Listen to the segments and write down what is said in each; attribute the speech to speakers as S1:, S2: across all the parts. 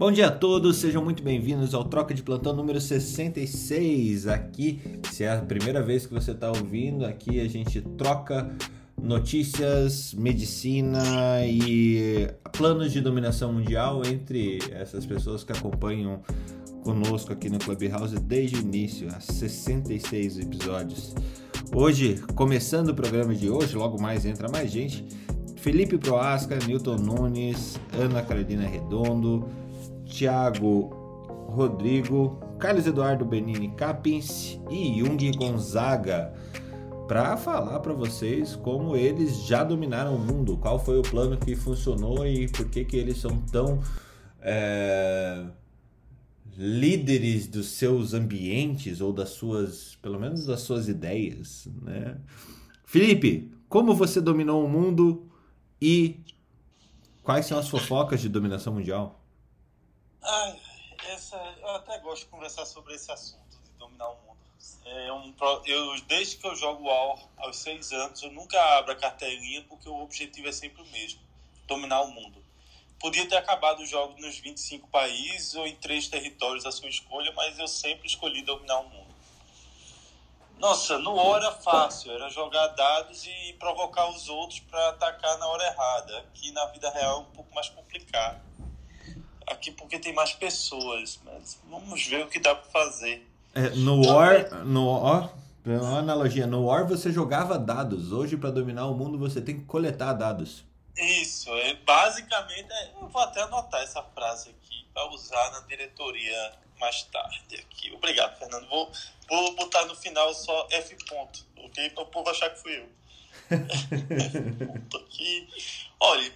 S1: Bom dia a todos, sejam muito bem-vindos ao Troca de Plantão número 66. Aqui, se é a primeira vez que você está ouvindo, aqui a gente troca notícias, medicina e planos de dominação mundial entre essas pessoas que acompanham conosco aqui no Clubhouse desde o início, há 66 episódios. Hoje, começando o programa de hoje, logo mais entra mais gente. Felipe Proasca, Newton Nunes, Ana Carolina Redondo, Tiago Rodrigo, Carlos Eduardo Benini Capins e Jung Gonzaga para falar para vocês como eles já dominaram o mundo, qual foi o plano que funcionou e por que, que eles são tão é, líderes dos seus ambientes ou das suas, pelo menos das suas ideias, né? Felipe, como você dominou o mundo e quais são as fofocas de dominação mundial?
S2: Ai, essa, eu até gosto de conversar sobre esse assunto de dominar o mundo. É um, eu, desde que eu jogo War aos seis anos, eu nunca abro a carteirinha porque o objetivo é sempre o mesmo: dominar o mundo. Podia ter acabado o jogo nos 25 países ou em três territórios à sua escolha, mas eu sempre escolhi dominar o mundo. Nossa, no War era fácil, era jogar dados e provocar os outros para atacar na hora errada. Aqui na vida real é um pouco mais complicado aqui porque tem mais pessoas, mas vamos ver o que dá para fazer.
S1: É, no War, no War, uma analogia, no War você jogava dados, hoje para dominar o mundo você tem que coletar dados.
S2: Isso, é, basicamente, é, eu vou até anotar essa frase aqui para usar na diretoria mais tarde aqui. Obrigado, Fernando. Vou, vou botar no final só F ponto, ok? Para o povo achar que fui eu. F ponto aqui. Olha,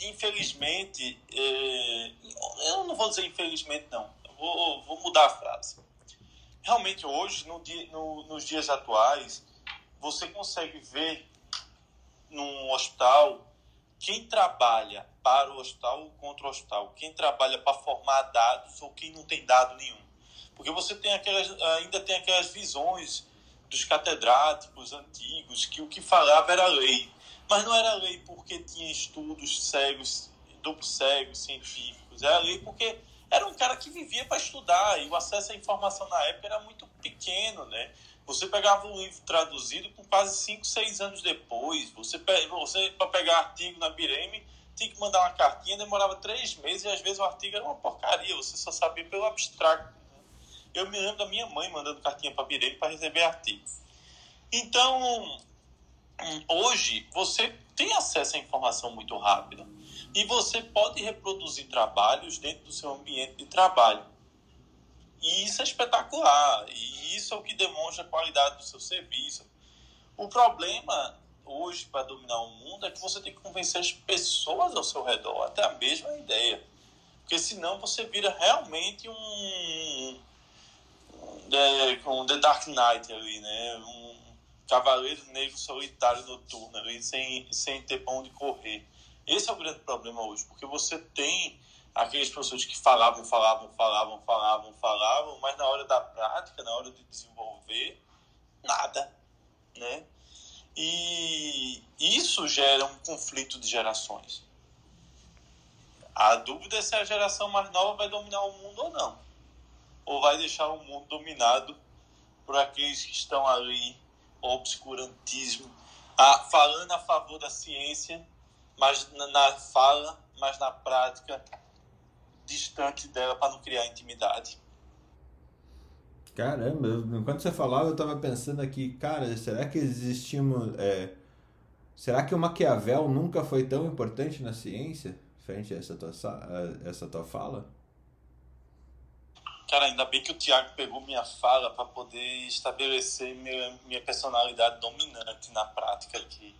S2: infelizmente, é, eu não vou dizer infelizmente, não. Eu vou, vou mudar a frase. Realmente, hoje, no dia, no, nos dias atuais, você consegue ver num hospital quem trabalha para o hospital ou contra o hospital, quem trabalha para formar dados ou quem não tem dado nenhum. Porque você tem aquelas, ainda tem aquelas visões dos catedráticos antigos que o que falava era lei. Mas não era lei porque tinha estudos cegos, duplos cegos, científicos. Era lei porque era um cara que vivia para estudar e o acesso à informação na época era muito pequeno, né? Você pegava um livro traduzido com quase 5, 6 anos depois. Você, você para pegar artigo na Bireme, tinha que mandar uma cartinha, demorava três meses e às vezes o artigo era uma porcaria, você só sabia pelo abstrato. Né? Eu me lembro da minha mãe mandando cartinha para Bireme para receber artigo. Então, hoje você tem acesso à informação muito rápida e você pode reproduzir trabalhos dentro do seu ambiente de trabalho. E isso é espetacular, e isso é o que demonstra a qualidade do seu serviço. O problema hoje para dominar o mundo é que você tem que convencer as pessoas ao seu redor até a mesma ideia. Porque senão você vira realmente um, um, é, um The Dark Knight ali, né? Um, cavaleiro negro solitário noturno, ali, sem, sem ter pão de correr. Esse é o grande problema hoje, porque você tem aqueles professores que falavam, falavam, falavam, falavam, falavam, mas na hora da prática, na hora de desenvolver, nada, né? E isso gera um conflito de gerações. A dúvida é se a geração mais nova vai dominar o mundo ou não. Ou vai deixar o mundo dominado por aqueles que estão ali obscurantismo, a, falando a favor da ciência, mas na, na fala, mas na prática distante dela para não criar intimidade.
S1: Caramba, enquanto você falava, eu estava pensando aqui, cara, será que existimos. É, será que o Maquiavel nunca foi tão importante na ciência, frente a essa tua, a essa tua fala?
S2: Cara, ainda bem que o Thiago pegou minha fala para poder estabelecer minha, minha personalidade dominante na prática aqui.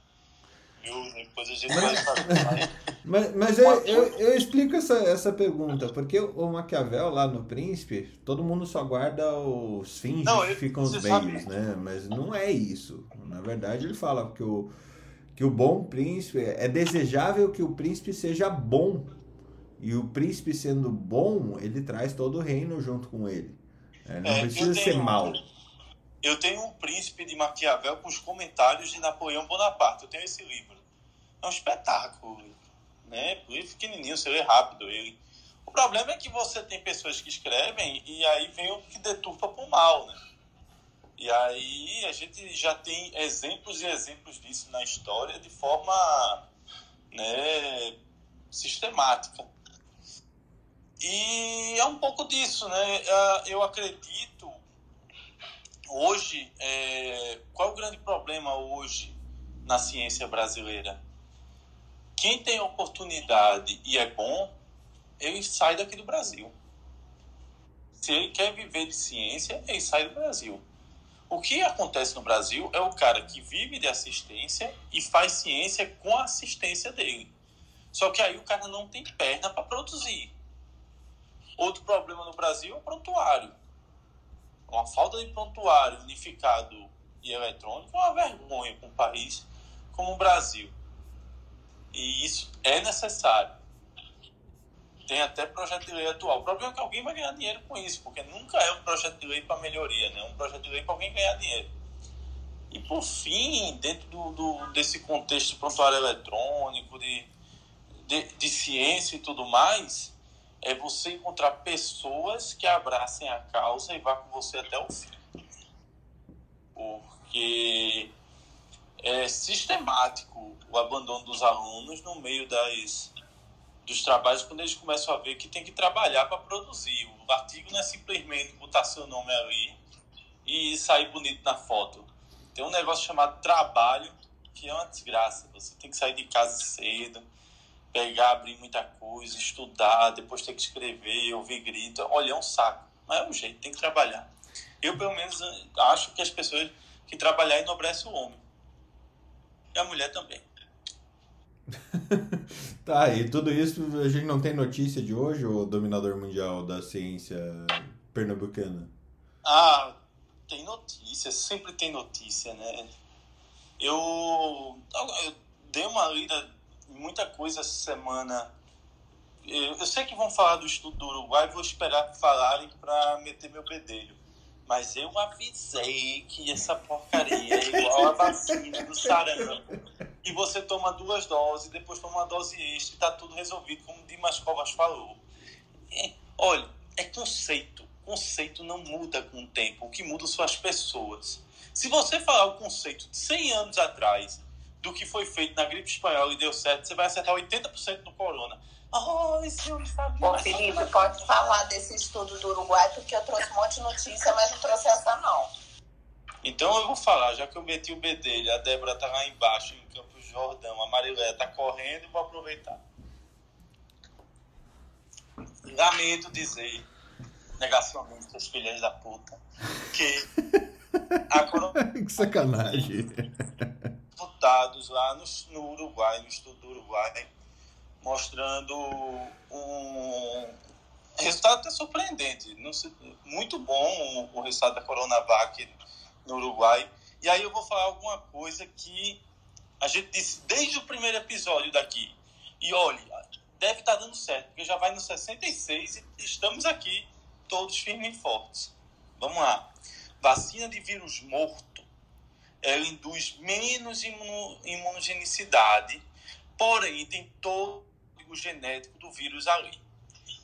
S2: Viu? Depois a gente vai fazer
S1: Mas, mas eu, eu, eu, explico essa, essa pergunta, porque o Maquiavel lá no Príncipe, todo mundo só guarda os fins que ficam os meios, né? Mas não é isso. Na verdade, ele fala que o, que o bom príncipe é desejável que o príncipe seja bom e o príncipe sendo bom, ele traz todo o reino junto com ele. É, não é, precisa tenho, ser mal.
S2: Eu tenho um príncipe de Maquiavel com os comentários de Napoleão Bonaparte. Eu tenho esse livro. É um espetáculo. Né? Livro pequenininho, você lê rápido ele. problema é que você tem pessoas que escrevem e aí vem o que deturpa para o mal, né? E aí a gente já tem exemplos e exemplos disso na história de forma né, sistemática. E é um pouco disso, né? Eu acredito hoje, é, qual é o grande problema hoje na ciência brasileira? Quem tem oportunidade e é bom, ele sai daqui do Brasil. Se ele quer viver de ciência, ele sai do Brasil. O que acontece no Brasil é o cara que vive de assistência e faz ciência com a assistência dele. Só que aí o cara não tem perna para produzir. Outro problema no Brasil é o prontuário. Uma falta de prontuário unificado e eletrônico é uma vergonha para um país como o Brasil. E isso é necessário. Tem até projeto de lei atual. O problema é que alguém vai ganhar dinheiro com isso, porque nunca é um projeto de lei para melhoria, né? É um projeto de lei para alguém ganhar dinheiro. E por fim, dentro do, do, desse contexto de prontuário eletrônico, de, de, de ciência e tudo mais, é você encontrar pessoas que abracem a causa e vá com você até o fim. Porque é sistemático o abandono dos alunos no meio das dos trabalhos quando eles começam a ver que tem que trabalhar para produzir. O artigo não é simplesmente botar seu nome ali e sair bonito na foto. Tem um negócio chamado trabalho que é uma desgraça. Você tem que sair de casa cedo, pegar, abrir muita coisa, estudar, depois ter que escrever, ouvir grito. Olha, é um saco. Mas é um jeito, tem que trabalhar. Eu, pelo menos, acho que as pessoas que trabalhar enobrecem o homem. E a mulher também.
S1: tá, e tudo isso a gente não tem notícia de hoje, o dominador mundial da ciência pernambucana?
S2: Ah, tem notícia, sempre tem notícia, né? Eu, eu dei uma lida muita coisa essa semana. Eu, eu sei que vão falar do estudo do Uruguai, vou esperar falarem para meter meu bedelho. Mas eu avisei que essa porcaria é igual a vacina do sarampo. E você toma duas doses, depois toma uma dose extra e tá tudo resolvido, como o Dimas Covas falou. É, olha, é conceito. Conceito não muda com o tempo. O que muda são as pessoas. Se você falar o conceito de 100 anos atrás do que foi feito na gripe espanhola e deu certo, você vai acertar 80% no corona.
S3: Oh, esse homem sabe. Ô, Felipe, pode falar desse estudo do Uruguai, porque eu trouxe um monte de notícia, mas não trouxe essa não.
S2: Então eu vou falar, já que eu meti o B dele, a Débora tá lá embaixo, em Campos Jordão, a Marilé tá correndo, vou aproveitar. Lamento dizer, negacionistas, filhas da puta, que
S1: a corona... que sacanagem.
S2: Deputados lá no, no Uruguai, no estudo do Uruguai, mostrando um resultado até surpreendente. Muito bom o resultado da Coronavac no Uruguai. E aí eu vou falar alguma coisa que a gente disse desde o primeiro episódio daqui. E olha, deve estar tá dando certo, porque já vai no 66 e estamos aqui todos firmes e fortes. Vamos lá. Vacina de vírus morto, ela induz menos imunogenicidade, porém tem todo código genético do vírus ali.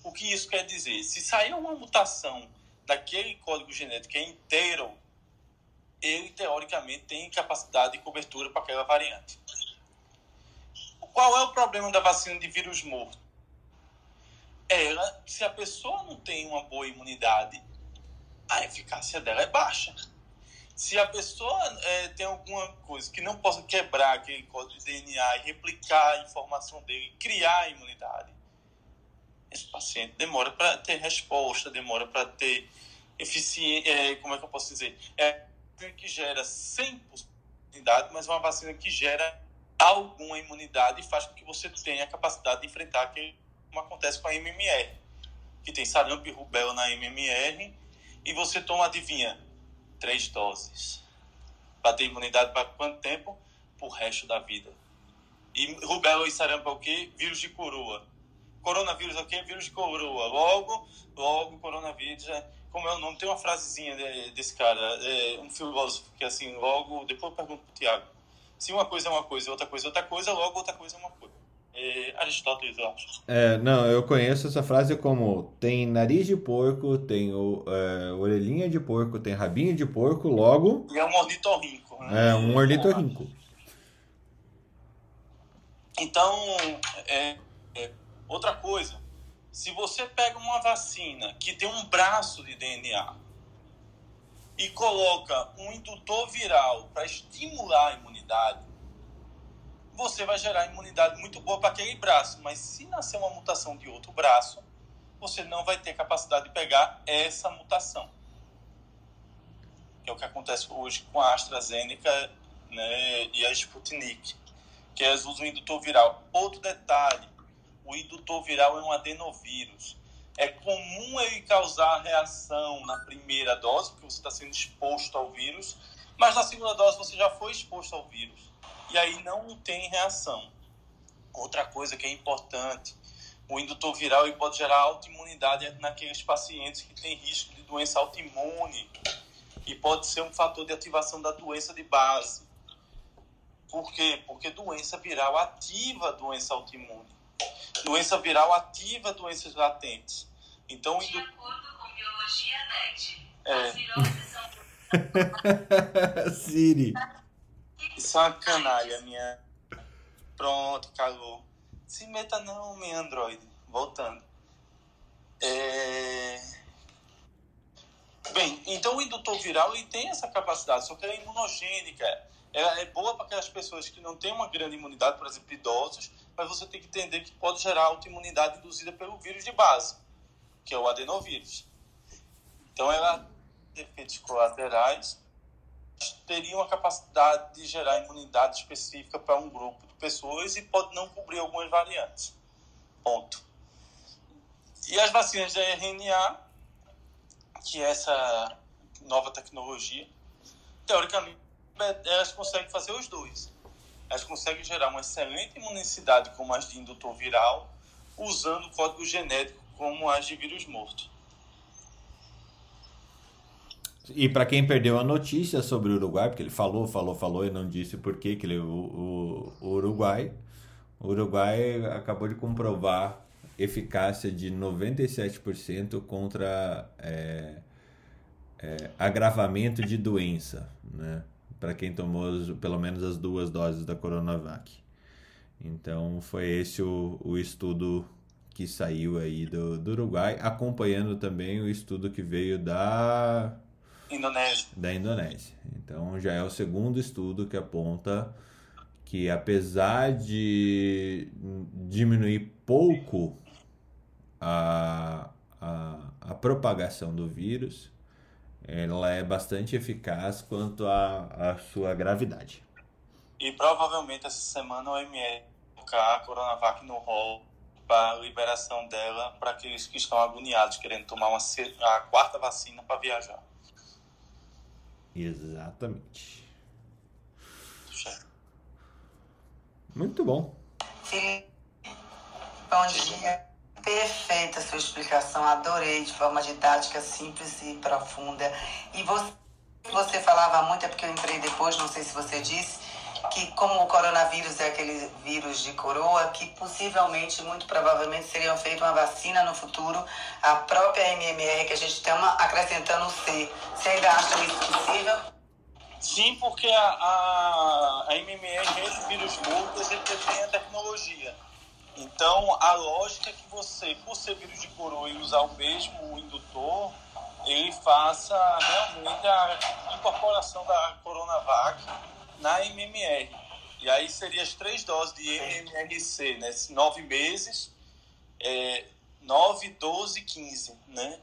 S2: O que isso quer dizer? Se sair uma mutação daquele código genético é inteiro, ele teoricamente tem capacidade de cobertura para aquela variante. Qual é o problema da vacina de vírus morto? Ela, se a pessoa não tem uma boa imunidade, a eficácia dela é baixa. Se a pessoa é, tem alguma coisa que não possa quebrar aquele código de DNA e replicar a informação dele, criar a imunidade, esse paciente demora para ter resposta, demora para ter eficiência, é, como é que eu posso dizer? É uma que gera 100% imunidade, mas uma vacina que gera alguma imunidade e faz com que você tenha a capacidade de enfrentar aquele como acontece com a MMR, que tem sarampo e rubéola na MMR, e você toma, adivinha, três doses. Para ter imunidade para quanto tempo? Por resto da vida. E rubéola e sarampo é o quê? Vírus de coroa. Coronavírus é o quê? Vírus de coroa. Logo, logo, coronavírus é... Como é o nome? Tem uma frasezinha desse cara, é um filósofo, que assim, logo... Depois eu pergunto pro Tiago. Se uma coisa é uma coisa, outra coisa é outra coisa, logo outra coisa é uma coisa. É, Aristóteles, eu acho.
S1: É, não, eu conheço essa frase como tem nariz de porco, tem o, é, orelhinha de porco, tem rabinho de porco, logo.
S2: E é um ornitorrinco. Né?
S1: É um ornitorrinco.
S2: Então, é, é, outra coisa, se você pega uma vacina que tem um braço de DNA e coloca um indutor viral para estimular a imunidade, você vai gerar imunidade muito boa para aquele braço. Mas se nascer uma mutação de outro braço, você não vai ter capacidade de pegar essa mutação. É o que acontece hoje com a AstraZeneca né, e a Sputnik, que elas usam indutor viral. Outro detalhe, o indutor viral é um adenovírus. É comum ele causar reação na primeira dose, porque você está sendo exposto ao vírus, mas na segunda dose você já foi exposto ao vírus e aí não tem reação. Outra coisa que é importante, o indutor viral ele pode gerar autoimunidade naqueles pacientes que têm risco de doença autoimune e pode ser um fator de ativação da doença de base. Por quê? Porque doença viral ativa a doença autoimune. Doença viral ativa doenças latentes. Então,
S3: de acordo com biologia NET,
S2: é.
S1: Siri.
S2: Isso é uma canalha, minha. Pronto, cagou. Se meta não, minha Android. Voltando. É... Bem, então o indutor viral ele tem essa capacidade, só que ela é imunogênica. Ela é boa para aquelas pessoas que não têm uma grande imunidade, por exemplo, idosos, mas você tem que entender que pode gerar autoimunidade induzida pelo vírus de base, que é o adenovírus. Então ela tem efeitos colaterais teriam a capacidade de gerar imunidade específica para um grupo de pessoas e pode não cobrir algumas variantes. Ponto. E as vacinas de RNA, que é essa nova tecnologia, teoricamente, elas conseguem fazer os dois. Elas conseguem gerar uma excelente imunicidade como as de indutor viral, usando o código genético como as de vírus morto.
S1: E para quem perdeu a notícia sobre o Uruguai, porque ele falou, falou, falou e não disse por que ele o, o, o Uruguai, o Uruguai acabou de comprovar eficácia de 97% contra é, é, agravamento de doença, né? Para quem tomou pelo menos as duas doses da Coronavac. Então foi esse o, o estudo que saiu aí do, do Uruguai, acompanhando também o estudo que veio da
S2: Indonésia.
S1: Da Indonésia. Então já é o segundo estudo que aponta que apesar de diminuir pouco a, a, a propagação do vírus, ela é bastante eficaz quanto à sua gravidade.
S2: E provavelmente essa semana o OMS colocar a Coronavac no rol para a liberação dela para aqueles que estão agoniados, querendo tomar uma, a quarta vacina para viajar.
S1: Exatamente. Muito bom.
S4: Bom dia. Perfeita a sua explicação, adorei, de forma didática, simples e profunda. E você, você falava muito, é porque eu entrei depois, não sei se você disse, que como o coronavírus é aquele vírus de coroa, que possivelmente, muito provavelmente, seriam feita uma vacina no futuro, a própria MMR que a gente está acrescentando o C. Você ainda acha isso possível?
S2: Sim, porque a, a, a MMR, esse vírus morto, ele tem a tecnologia. Então, a lógica é que você, por ser vírus de coroa e usar o mesmo indutor, ele faça realmente a incorporação da Coronavac na MMR. E aí seria as três doses de MMRC, né? Nove meses, é, 9, 12, 15, né?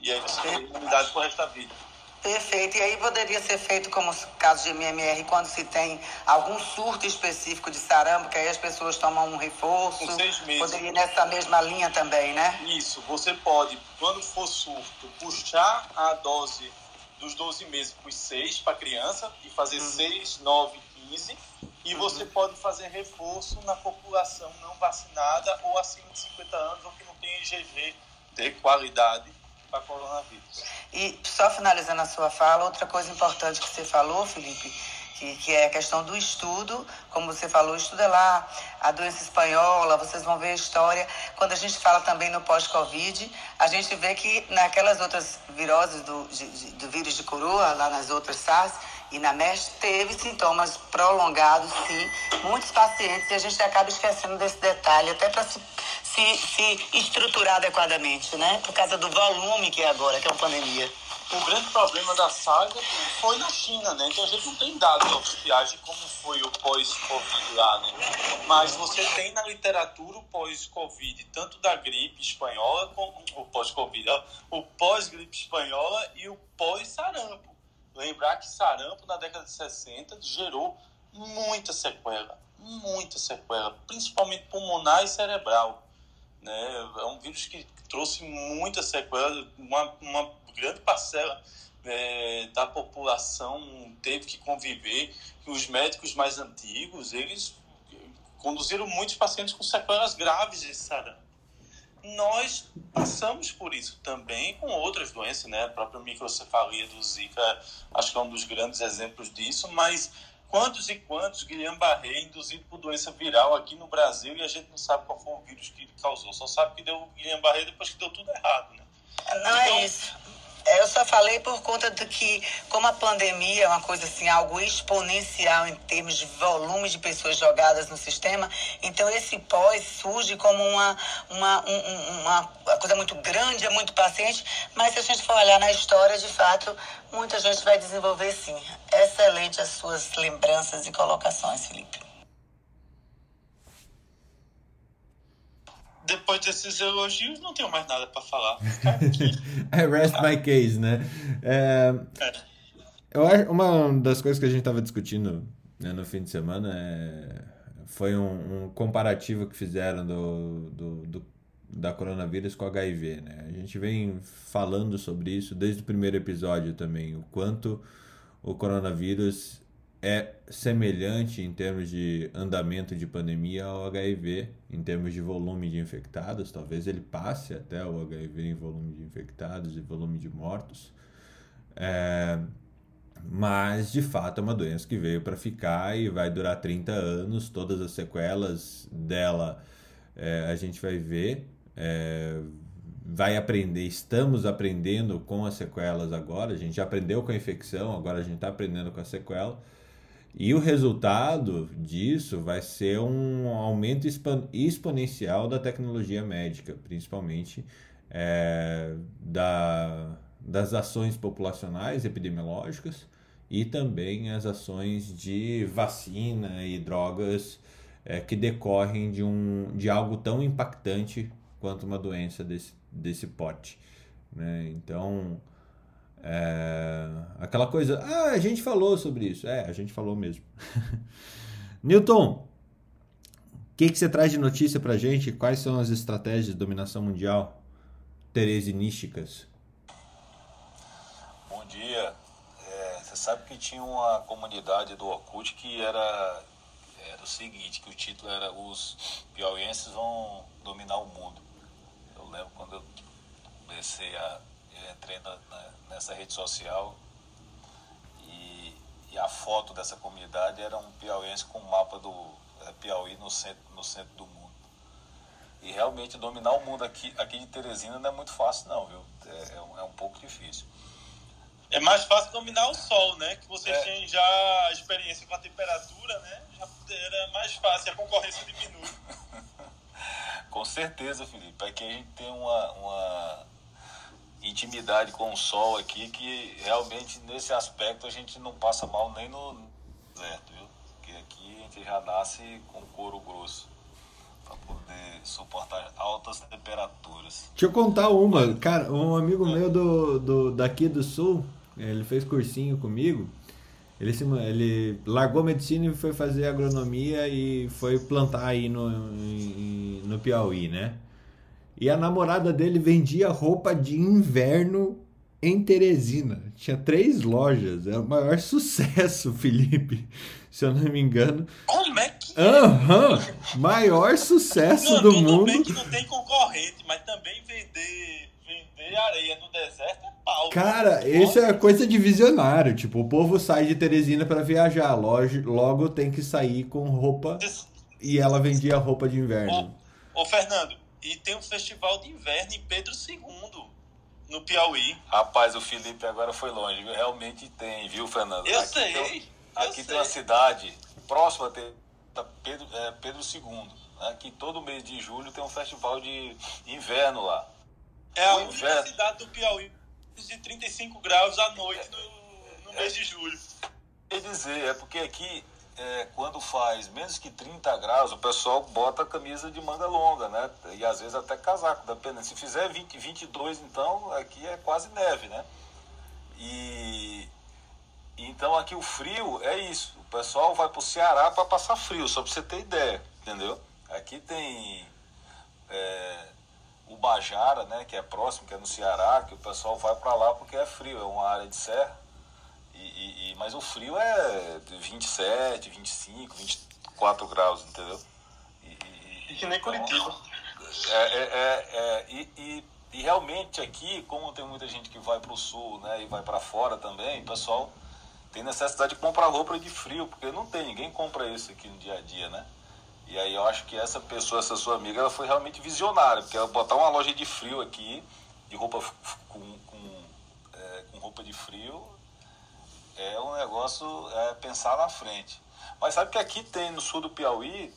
S2: E aí você tem imunidade por resto da vida.
S4: Perfeito. E aí poderia ser feito como caso de MMR, quando se tem algum surto específico de sarampo, que aí as pessoas tomam um reforço.
S2: Com seis meses.
S4: Poderia ir nessa mesma linha também, né?
S2: Isso. Você pode, quando for surto, puxar a dose dos 12 meses para os 6 para criança e fazer uhum. 6, 9, 15. E uhum. você pode fazer reforço na população não vacinada ou acima de 50 anos ou que não tem IgG de qualidade para coronavírus.
S4: E só finalizando a sua fala, outra coisa importante que você falou, Felipe, que, que é a questão do estudo, como você falou, é lá, a doença espanhola, vocês vão ver a história. Quando a gente fala também no pós-Covid, a gente vê que naquelas outras viroses do, do vírus de coroa, lá nas outras SARS, e na MERS teve sintomas prolongados, sim, muitos pacientes, e a gente acaba esquecendo desse detalhe, até para se, se, se estruturar adequadamente, né? Por causa do volume que é agora, que é uma pandemia
S2: o grande problema da saga foi na China, né? Então a gente não tem dados oficiais de como foi o pós-Covid lá, né? Mas você tem na literatura o pós-Covid, tanto da gripe espanhola, como o pós-Covid, o pós-gripe espanhola e o pós-sarampo. Lembrar que sarampo na década de 60 gerou muita sequela, muita sequela, principalmente pulmonar e cerebral. Né? É um vírus que trouxe muita sequela, uma, uma grande parcela é, da população teve que conviver. Os médicos mais antigos, eles conduziram muitos pacientes com sequelas graves de sarampo. Nós passamos por isso também com outras doenças, né? A própria microcefalia do Zika, acho que é um dos grandes exemplos disso, mas quantos e quantos Guillain-Barré induzido por doença viral aqui no Brasil e a gente não sabe qual foi o vírus que causou, só sabe que deu Guillain-Barré depois que deu tudo errado, né?
S4: Não é então, é isso. Eu só falei por conta de que, como a pandemia é uma coisa assim, algo exponencial em termos de volume de pessoas jogadas no sistema, então esse pós surge como uma, uma, um, uma coisa muito grande, é muito paciente, mas se a gente for olhar na história, de fato, muita gente vai desenvolver sim. Excelente as suas lembranças e colocações, Felipe.
S2: Depois desses elogios, não tenho mais nada para falar.
S1: I rest my case, né? É, é. Eu acho, uma das coisas que a gente estava discutindo né, no fim de semana é, foi um, um, comparativo que fizeram do, do, do, da coronavírus com HIV, né? A gente vem falando sobre isso desde o primeiro episódio também, o quanto o coronavírus é semelhante em termos de andamento de pandemia ao HIV, em termos de volume de infectados. Talvez ele passe até o HIV em volume de infectados e volume de mortos. É, mas, de fato, é uma doença que veio para ficar e vai durar 30 anos. Todas as sequelas dela é, a gente vai ver. É, vai aprender, estamos aprendendo com as sequelas agora. A gente já aprendeu com a infecção, agora a gente está aprendendo com a sequela. E o resultado disso vai ser um aumento exponencial da tecnologia médica, principalmente é, da, das ações populacionais epidemiológicas e também as ações de vacina e drogas é, que decorrem de, um, de algo tão impactante quanto uma doença desse, desse porte. Né? Então, é, aquela coisa, ah, a gente falou sobre isso. É, a gente falou mesmo. Newton, o que, que você traz de notícia pra gente? Quais são as estratégias de dominação mundial teresinísticas?
S5: Bom dia. É, você sabe que tinha uma comunidade do Orkut que era, era o seguinte, que o título era Os piauienses vão dominar o mundo. Eu lembro quando eu comecei a entrei na, na, nessa rede social e, e, a foto dessa comunidade era um piauiense com um mapa do é, Piauí no centro, no centro do mundo. E realmente dominar o mundo aqui, aqui de Teresina não é muito fácil não, viu? É, é, um, é um pouco difícil.
S2: É mais fácil dominar o sol, né? Que vocês é. têm já experiência com a temperatura, né? Já era mais fácil, a concorrência diminui.
S5: com certeza, Felipe. Aqui a gente tem uma, uma intimidade com o sol aqui que realmente nesse aspecto a gente não passa mal nem no deserto, viu? Porque aqui a gente já nasce com couro grosso para poder suportar altas temperaturas.
S1: Deixa eu contar uma, cara, um amigo meu do, do daqui do sul, ele fez cursinho comigo. Ele, se, ele largou medicina e foi fazer agronomia e foi plantar aí no, no Piauí, né? E a namorada dele vendia roupa de inverno em Teresina. Tinha três lojas. É o maior sucesso, Felipe. Se eu não me engano.
S2: Como é que.
S1: Aham! Uhum. Maior sucesso não, do mundo. Bem
S2: que não tem concorrente, mas também vender, vender areia no deserto é pau.
S1: Cara, isso é coisa de visionário. Tipo, o povo sai de Teresina para viajar. Logo, logo tem que sair com roupa. E ela vendia roupa de inverno.
S2: Ô, ô Fernando, e tem um festival de inverno em Pedro II, no Piauí.
S5: Rapaz, o Felipe agora foi longe. viu? Realmente tem, viu, Fernando?
S2: Eu
S5: aqui
S2: sei.
S5: Tem, aqui
S2: sei.
S5: tem uma cidade próxima tá Pedro, é, Pedro II. Né? Que todo mês de julho tem um festival de inverno lá.
S2: É a única
S5: inverno.
S2: cidade do Piauí de 35 graus à noite no, no mês de julho.
S5: Quer dizer, é porque aqui, é, quando faz menos que 30 graus, o pessoal bota a camisa de manga longa, né? E às vezes até casaco, dependendo. Se fizer 20, 22, então, aqui é quase neve, né? E então aqui o frio é isso. O pessoal vai pro Ceará para passar frio, só para você ter ideia, entendeu? Aqui tem é, o Bajara, né, que é próximo, que é no Ceará, que o pessoal vai para lá porque é frio, é uma área de serra. E, e- mas o frio é de 27, 25, 24 graus, entendeu? E,
S2: que nem
S5: então,
S2: Curitiba.
S5: é, é, é, é, e, e, realmente aqui, como tem muita gente que vai para o sul né, e vai para fora também, o pessoal tem necessidade de comprar roupa de frio, porque não tem, ninguém compra isso aqui no dia a dia, né? E aí eu acho que essa pessoa, essa sua amiga, ela foi realmente visionária, porque ela botar uma loja de frio aqui, de roupa com, com, é, com roupa de frio, é um negócio é, pensar na frente. Mas sabe que aqui tem no sul do Piauí,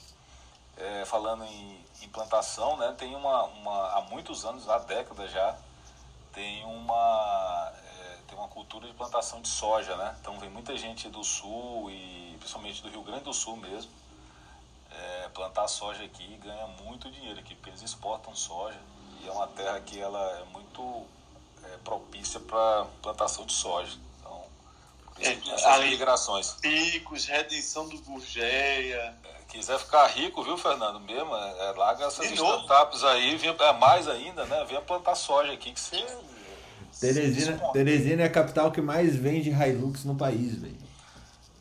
S5: é, falando em implantação, né, tem uma, uma, há muitos anos, há décadas já, tem uma, é, tem uma cultura de plantação de soja, né? Então vem muita gente do sul e principalmente do Rio Grande do Sul mesmo, é, plantar soja aqui e ganha muito dinheiro aqui, porque eles exportam soja e é uma terra que ela é muito é, propícia para plantação de soja.
S2: É,
S5: que
S2: ali-
S5: migrações.
S2: Picos, redenção do Gurgeia.
S5: Quiser ficar rico, viu, Fernando? Mesmo, é, é, larga essas
S2: De novo?
S5: startups aí, vem, é mais ainda, né? Venha plantar soja aqui que você.
S1: Teresina, Teresina é a capital que mais vende Hilux no país, velho.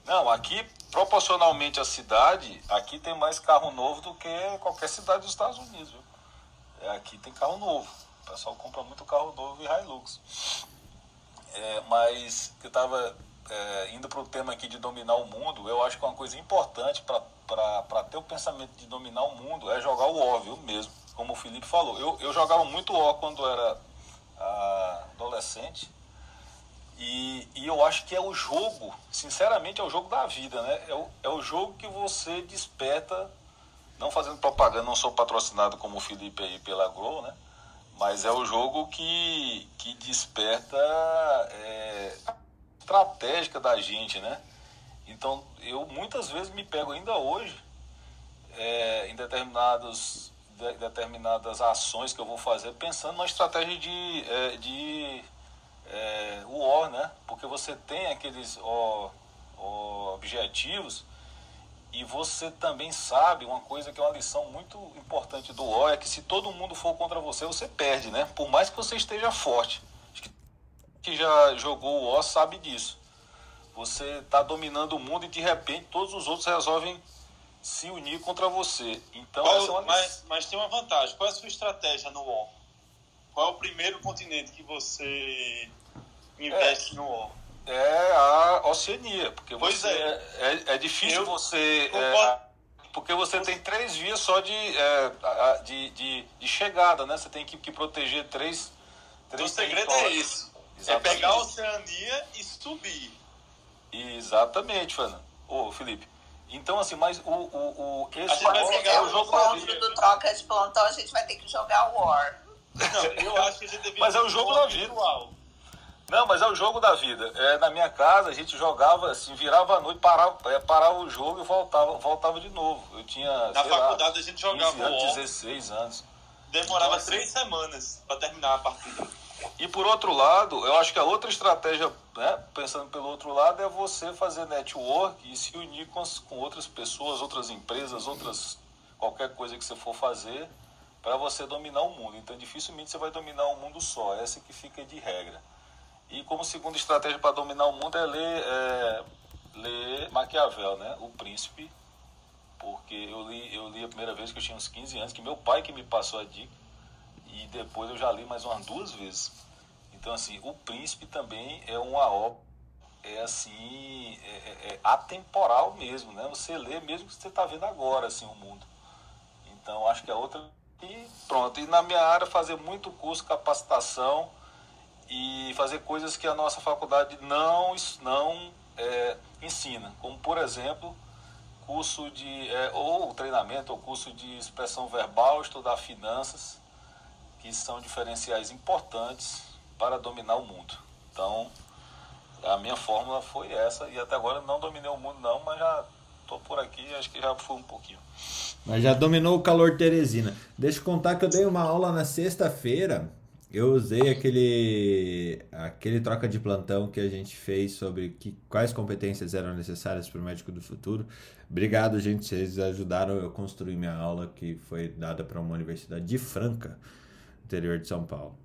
S5: Não, aqui, proporcionalmente à cidade, aqui tem mais carro novo do que qualquer cidade dos Estados Unidos, viu? É, aqui tem carro novo. O pessoal compra muito carro novo e Hilux. É, mas eu estava indo para o tema aqui de dominar o mundo, eu acho que uma coisa importante para ter o pensamento de dominar o mundo é jogar o óbvio mesmo, como o Felipe falou. Eu, eu jogava muito ó quando era ah, adolescente. E, e eu acho que é o jogo, sinceramente, é o jogo da vida, né? É o, é o jogo que você desperta, não fazendo propaganda, não sou patrocinado como o Felipe aí pela Grow, né? Mas é o jogo que, que desperta é, estratégica da gente, né? Então, eu muitas vezes me pego ainda hoje é, em determinados, de, determinadas ações que eu vou fazer pensando numa estratégia de, é, de é, né? Porque você tem aqueles ó, ó, objetivos e você também sabe uma coisa que é uma lição muito importante do war é que se todo mundo for contra você, você perde, né? Por mais que você esteja forte. Que já jogou o war sabe disso. Você está dominando o mundo e de repente todos os outros resolvem se unir contra você. Então
S2: Qual-
S5: essa é uma
S2: mas, mas tem uma vantagem. Qual é a sua estratégia no UOL? Qual é o primeiro continente que você investe no UOL?
S5: é a Oceania, porque
S2: Pois
S5: você é. é, é difícil
S2: Eu
S5: você
S2: concordo.
S5: é, porque você tem três vias só de, é, de, de, de chegada, né? Você tem que, que proteger três,
S2: Então,
S5: três
S2: o segredo é
S5: territórios.
S2: É
S5: Exatamente.
S2: pegar a Oceania e subir.
S5: Exatamente, Fernando. Ô, Felipe. Então, assim, mas o, o, o, esse
S2: gente vai
S5: é
S2: pegar
S5: o
S2: o
S5: jogo da
S3: encontro
S5: vida.
S3: do Troca de Plantão, a gente vai ter que jogar War.
S2: Não, eu acho que a gente deveria
S5: Mas é o jogo da vida.
S2: virtual.
S5: Não, mas é o jogo da vida. É, na minha casa, a gente jogava assim, virava a noite, parava, é, parava o jogo e voltava, voltava de novo. Eu tinha,
S2: Na
S5: sei
S2: faculdade
S5: lá,
S2: a gente jogava
S5: 15 anos,
S2: UOL.
S5: 16 anos.
S2: Demorava
S5: Nossa.
S2: três semanas pra terminar a partida.
S5: E por outro lado, eu acho que a outra estratégia, né, pensando pelo outro lado, é você fazer network e se unir com, as- com outras pessoas, outras empresas, outras qualquer coisa que você for fazer para você dominar o mundo. Então, dificilmente você vai dominar o mundo só. Essa que fica de regra. E como segunda estratégia para dominar o mundo é ler, é, ler Maquiavel, né, o Príncipe, porque eu li, eu li a primeira vez que eu tinha uns 15 anos, que meu pai que me passou a dica. E depois eu já li mais umas duas vezes. Então, assim, o Príncipe também é uma obra, é assim, é, é, é atemporal mesmo, né? Você lê mesmo que você está vendo agora, assim, o mundo. Então, acho que a outra... E pronto. E na minha área, fazer muito curso, capacitação e fazer coisas que a nossa faculdade não, não é, ensina. Como, por exemplo, curso de... É, ou treinamento, ou curso de expressão verbal, estudar finanças, que são diferenciais importantes para dominar o mundo. Então, a minha fórmula foi essa e até agora não dominei o mundo não, mas já estou por aqui, acho que já fui um pouquinho.
S1: Mas já dominou o calor Teresina. Deixa eu contar que eu dei uma aula na sexta-feira. Eu usei aquele aquele troca de plantão que a gente fez sobre que, quais competências eram necessárias para o médico do futuro. Obrigado, gente. Vocês ajudaram eu construir minha aula que foi dada para uma universidade de Franca, interior de São Paulo.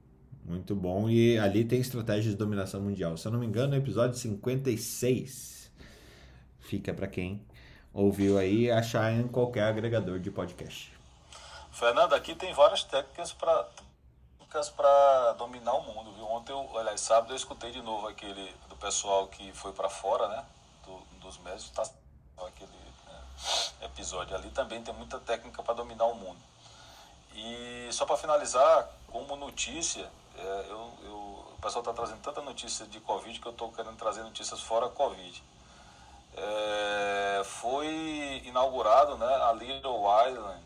S1: Muito bom. E ali tem estratégias de dominação mundial. Se eu não me engano, é episódio 56. Fica para quem ouviu aí achar em qualquer agregador de podcast.
S5: Fernando, aqui tem várias técnicas para dominar o mundo, viu? Ontem, aliás, sábado eu escutei de novo aquele do pessoal que foi para fora, né? Do, dos médicos, tá aquele né, episódio ali também tem muita técnica para dominar o mundo. E só para finalizar, como notícia, é, eu, eu, o pessoal está trazendo tanta notícia de Covid que eu estou querendo trazer notícias fora Covid. É, foi inaugurado né, a Little Island,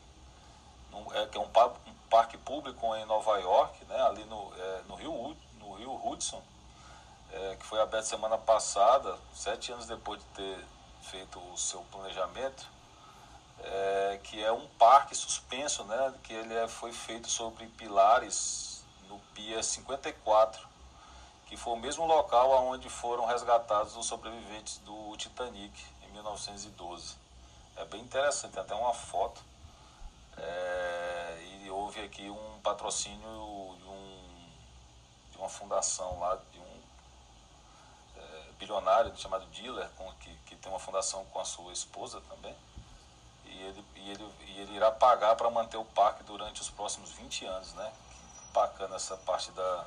S5: é, que é um, um, parque público em Nova York, né, ali no, é, no, Rio, no Rio Hudson, é, que foi aberto semana passada, sete anos depois de ter feito o seu planejamento, é, que é um parque suspenso, né, que ele é, foi feito sobre pilares no Pia 54, que foi o mesmo local onde foram resgatados os sobreviventes do Titanic em 1912. É bem interessante, tem até uma foto. É, e houve aqui um patrocínio de, um, de uma fundação lá, de um é, bilionário chamado Diller, que, que tem uma fundação com a sua esposa também. E ele, e ele, e ele irá pagar para manter o parque durante os próximos 20 anos, né? bacana essa parte da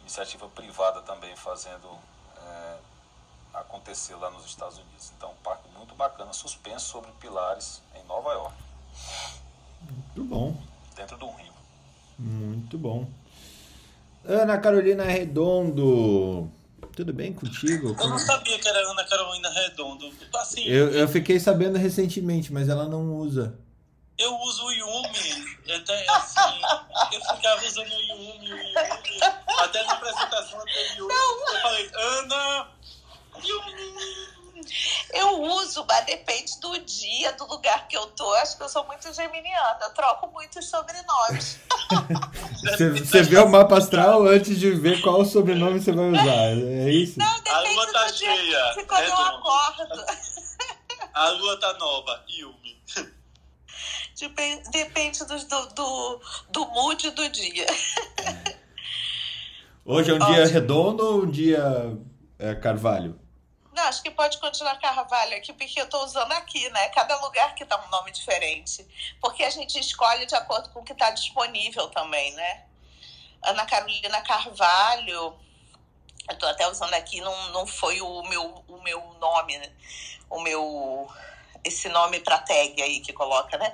S5: iniciativa privada também fazendo é, acontecer lá nos Estados Unidos. Então, um parque muito bacana, suspenso sobre pilares em Nova York.
S1: Muito bom.
S5: Dentro do rio.
S1: Muito bom. Ana Carolina Redondo. Tudo bem contigo?
S2: Eu não sabia que era Ana Carolina Redondo. Assim,
S1: eu, eu fiquei sabendo recentemente, mas ela não usa.
S2: Eu uso o Yumi. Até, assim, eu ficava usando o Yumi, o Yumi. Até na apresentação anterior. Não. Eu falei, Ana, Yumi.
S3: Eu uso, mas depende do dia, do lugar que eu tô. Acho que eu sou muito geminiana. Eu troco muitos sobrenomes.
S1: você, você vê o mapa astral antes de ver qual sobrenome você vai usar. É isso?
S3: Não, depende
S2: A lua tá
S3: do
S2: cheia.
S3: dia que quando eu acordo.
S2: A lua tá nova. Yumi.
S3: Depende do, do, do, do mood do dia.
S1: Hoje é um Ótimo. dia redondo ou um dia é, carvalho?
S3: Não, acho que pode continuar carvalho aqui, porque eu estou usando aqui, né? Cada lugar que dá um nome diferente. Porque a gente escolhe de acordo com o que está disponível também, né? Ana Carolina Carvalho, eu estou até usando aqui, não, não foi o meu, o meu nome, né? o meu esse nome para tag aí que coloca, né?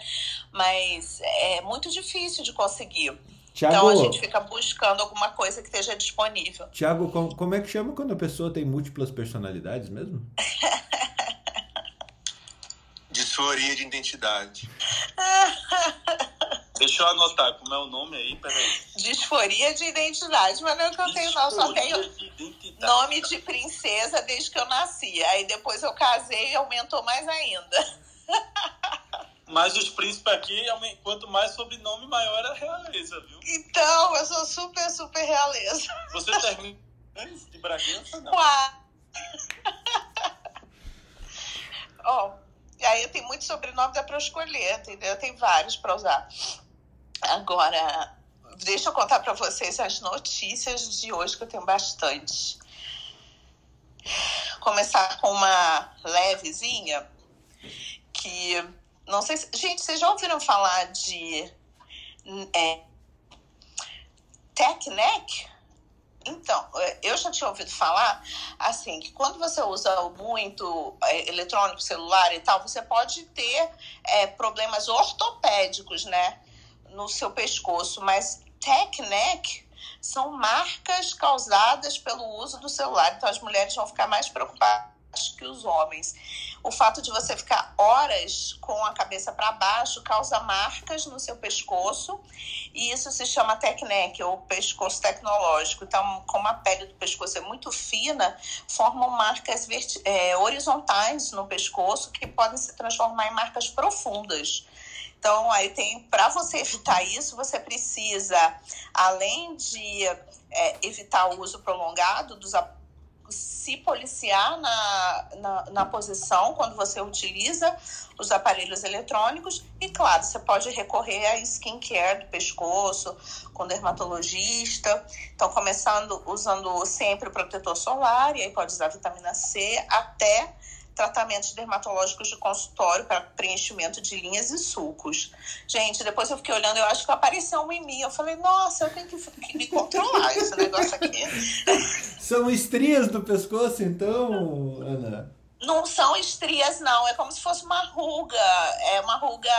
S3: Mas é muito difícil de conseguir. Thiago, então a gente fica buscando alguma coisa que esteja disponível.
S1: Tiago, como, como é que chama quando a pessoa tem múltiplas personalidades mesmo?
S2: Disforia de identidade. Deixa eu anotar como é o nome aí, peraí.
S3: Disforia de identidade, mas não é o que eu tenho, não. Só tenho de nome de princesa desde que eu nasci. Aí depois eu casei e aumentou mais ainda.
S2: Mas os príncipes aqui, quanto mais sobrenome, maior a realeza, viu?
S3: Então, eu sou super, super realeza.
S2: Você termina de Bragança, não?
S3: Quá. Ó, oh, e aí tenho muito sobrenome, dá pra escolher, entendeu? Tem vários pra usar. Agora, deixa eu contar para vocês as notícias de hoje, que eu tenho bastante. Começar com uma levezinha, que não sei se. Gente, vocês já ouviram falar de é, TechNet? Então, é, eu já tinha ouvido falar, assim, que quando você usa muito é, eletrônico, celular e tal, você pode ter é, problemas ortopédicos, né, no seu pescoço, mas tech neck são marcas causadas pelo uso do celular, então as mulheres vão ficar mais preocupadas que os homens. O fato de você ficar horas com a cabeça para baixo causa marcas no seu pescoço e isso se chama tecnec, ou pescoço tecnológico. Então, como a pele do pescoço é muito fina, formam marcas é, horizontais no pescoço que podem se transformar em marcas profundas. Então, aí tem para você evitar isso, você precisa, além de é, evitar o uso prolongado dos se policiar na, na, na, posição quando você utiliza os aparelhos eletrônicos. E, claro, você pode recorrer a skincare do pescoço, com dermatologista. Então, começando usando sempre o protetor solar, e aí pode usar vitamina C, até tratamentos dermatológicos de consultório para preenchimento de linhas e sulcos. Gente, depois eu fiquei olhando, eu acho que apareceu um em mim. Eu falei, nossa, eu tenho que, que me controlar esse negócio aqui.
S1: São estrias do pescoço, então, Ana?
S3: Não são estrias, não. É como se fosse uma ruga. É uma ruga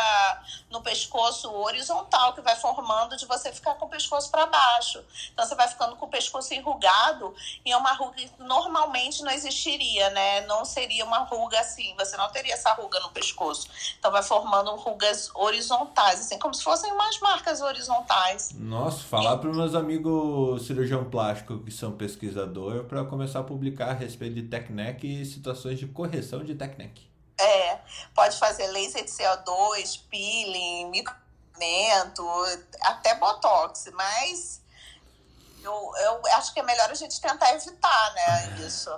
S3: no pescoço horizontal que vai formando de você ficar com o pescoço para baixo. Então você vai ficando com o pescoço enrugado e é uma ruga que normalmente não existiria, né? Não seria uma ruga assim. Você não teria essa ruga no pescoço. Então vai formando rugas horizontais, assim, como se fossem umas marcas horizontais.
S1: Nossa, falar para os meus amigos cirurgião plástico que são pesquisador para começar a publicar a respeito de Tecnec e situações de correção de Tecnec.
S3: É, pode fazer laser de CO2, peeling, microamento, até botox, mas eu, eu acho que é melhor a gente tentar evitar, né, isso.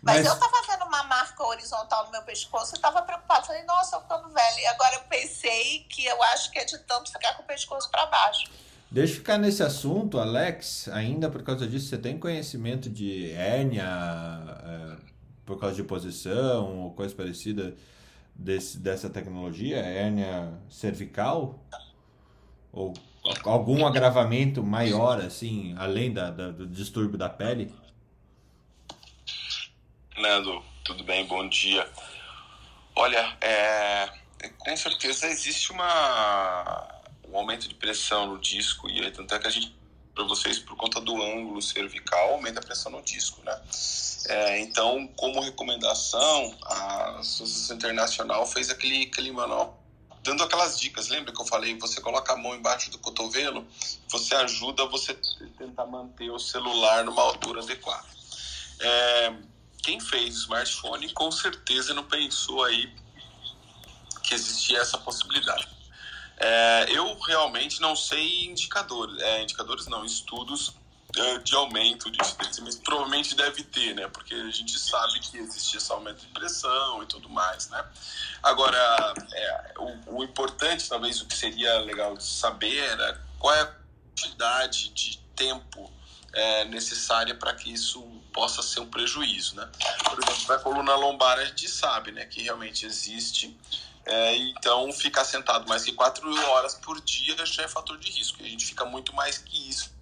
S3: Mas, mas, eu tava vendo uma marca horizontal no meu pescoço e tava preocupada. Falei, nossa, eu ficando velha. E agora eu pensei que eu acho que é de tanto ficar com o pescoço para baixo.
S1: Deixa eu ficar nesse assunto, Alex. Ainda por causa disso, você tem conhecimento de hérnia, é, por causa de posição ou coisa parecida desse, dessa tecnologia, hérnia cervical? Ou algum agravamento maior, assim, além da, da, do distúrbio da pele?
S6: Nando, tudo bem? Bom dia. Olha, é, com certeza existe uma, um aumento de pressão no disco, e tanto é que a gente para vocês por conta do ângulo cervical, aumenta a pressão no disco, né? É, então, como recomendação, a Associação Internacional fez aquele, aquele manual dando aquelas dicas. Lembra que eu falei? Você coloca a mão embaixo do cotovelo, você ajuda você tentar manter o celular numa altura adequada. É, quem fez smartphone com certeza não pensou aí que existia essa possibilidade. É, eu realmente não sei indicadores, é, indicadores não, estudos é, de aumento de incidência, mas provavelmente deve ter, né? Porque a gente sabe que existe esse aumento de pressão e tudo mais, né? Agora, é, o, o, importante, talvez, o que seria legal de saber era qual é a quantidade de tempo é, necessária para que isso possa ser um prejuízo, né? Por exemplo, a coluna lombar a gente sabe, né, que realmente existe é, então, ficar sentado mais que quatro horas por dia já é fator de risco. A gente fica muito mais que isso.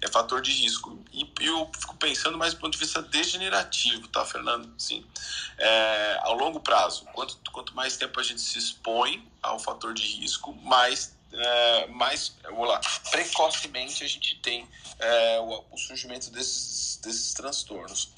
S6: É fator de risco. E eu fico pensando mais do ponto de vista degenerativo, tá, Fernando? Sim. É, ao longo prazo, quanto, quanto mais tempo a gente se expõe ao fator de risco, mais é, mais vou lá, precocemente a gente tem é, o, o, surgimento desses, desses transtornos.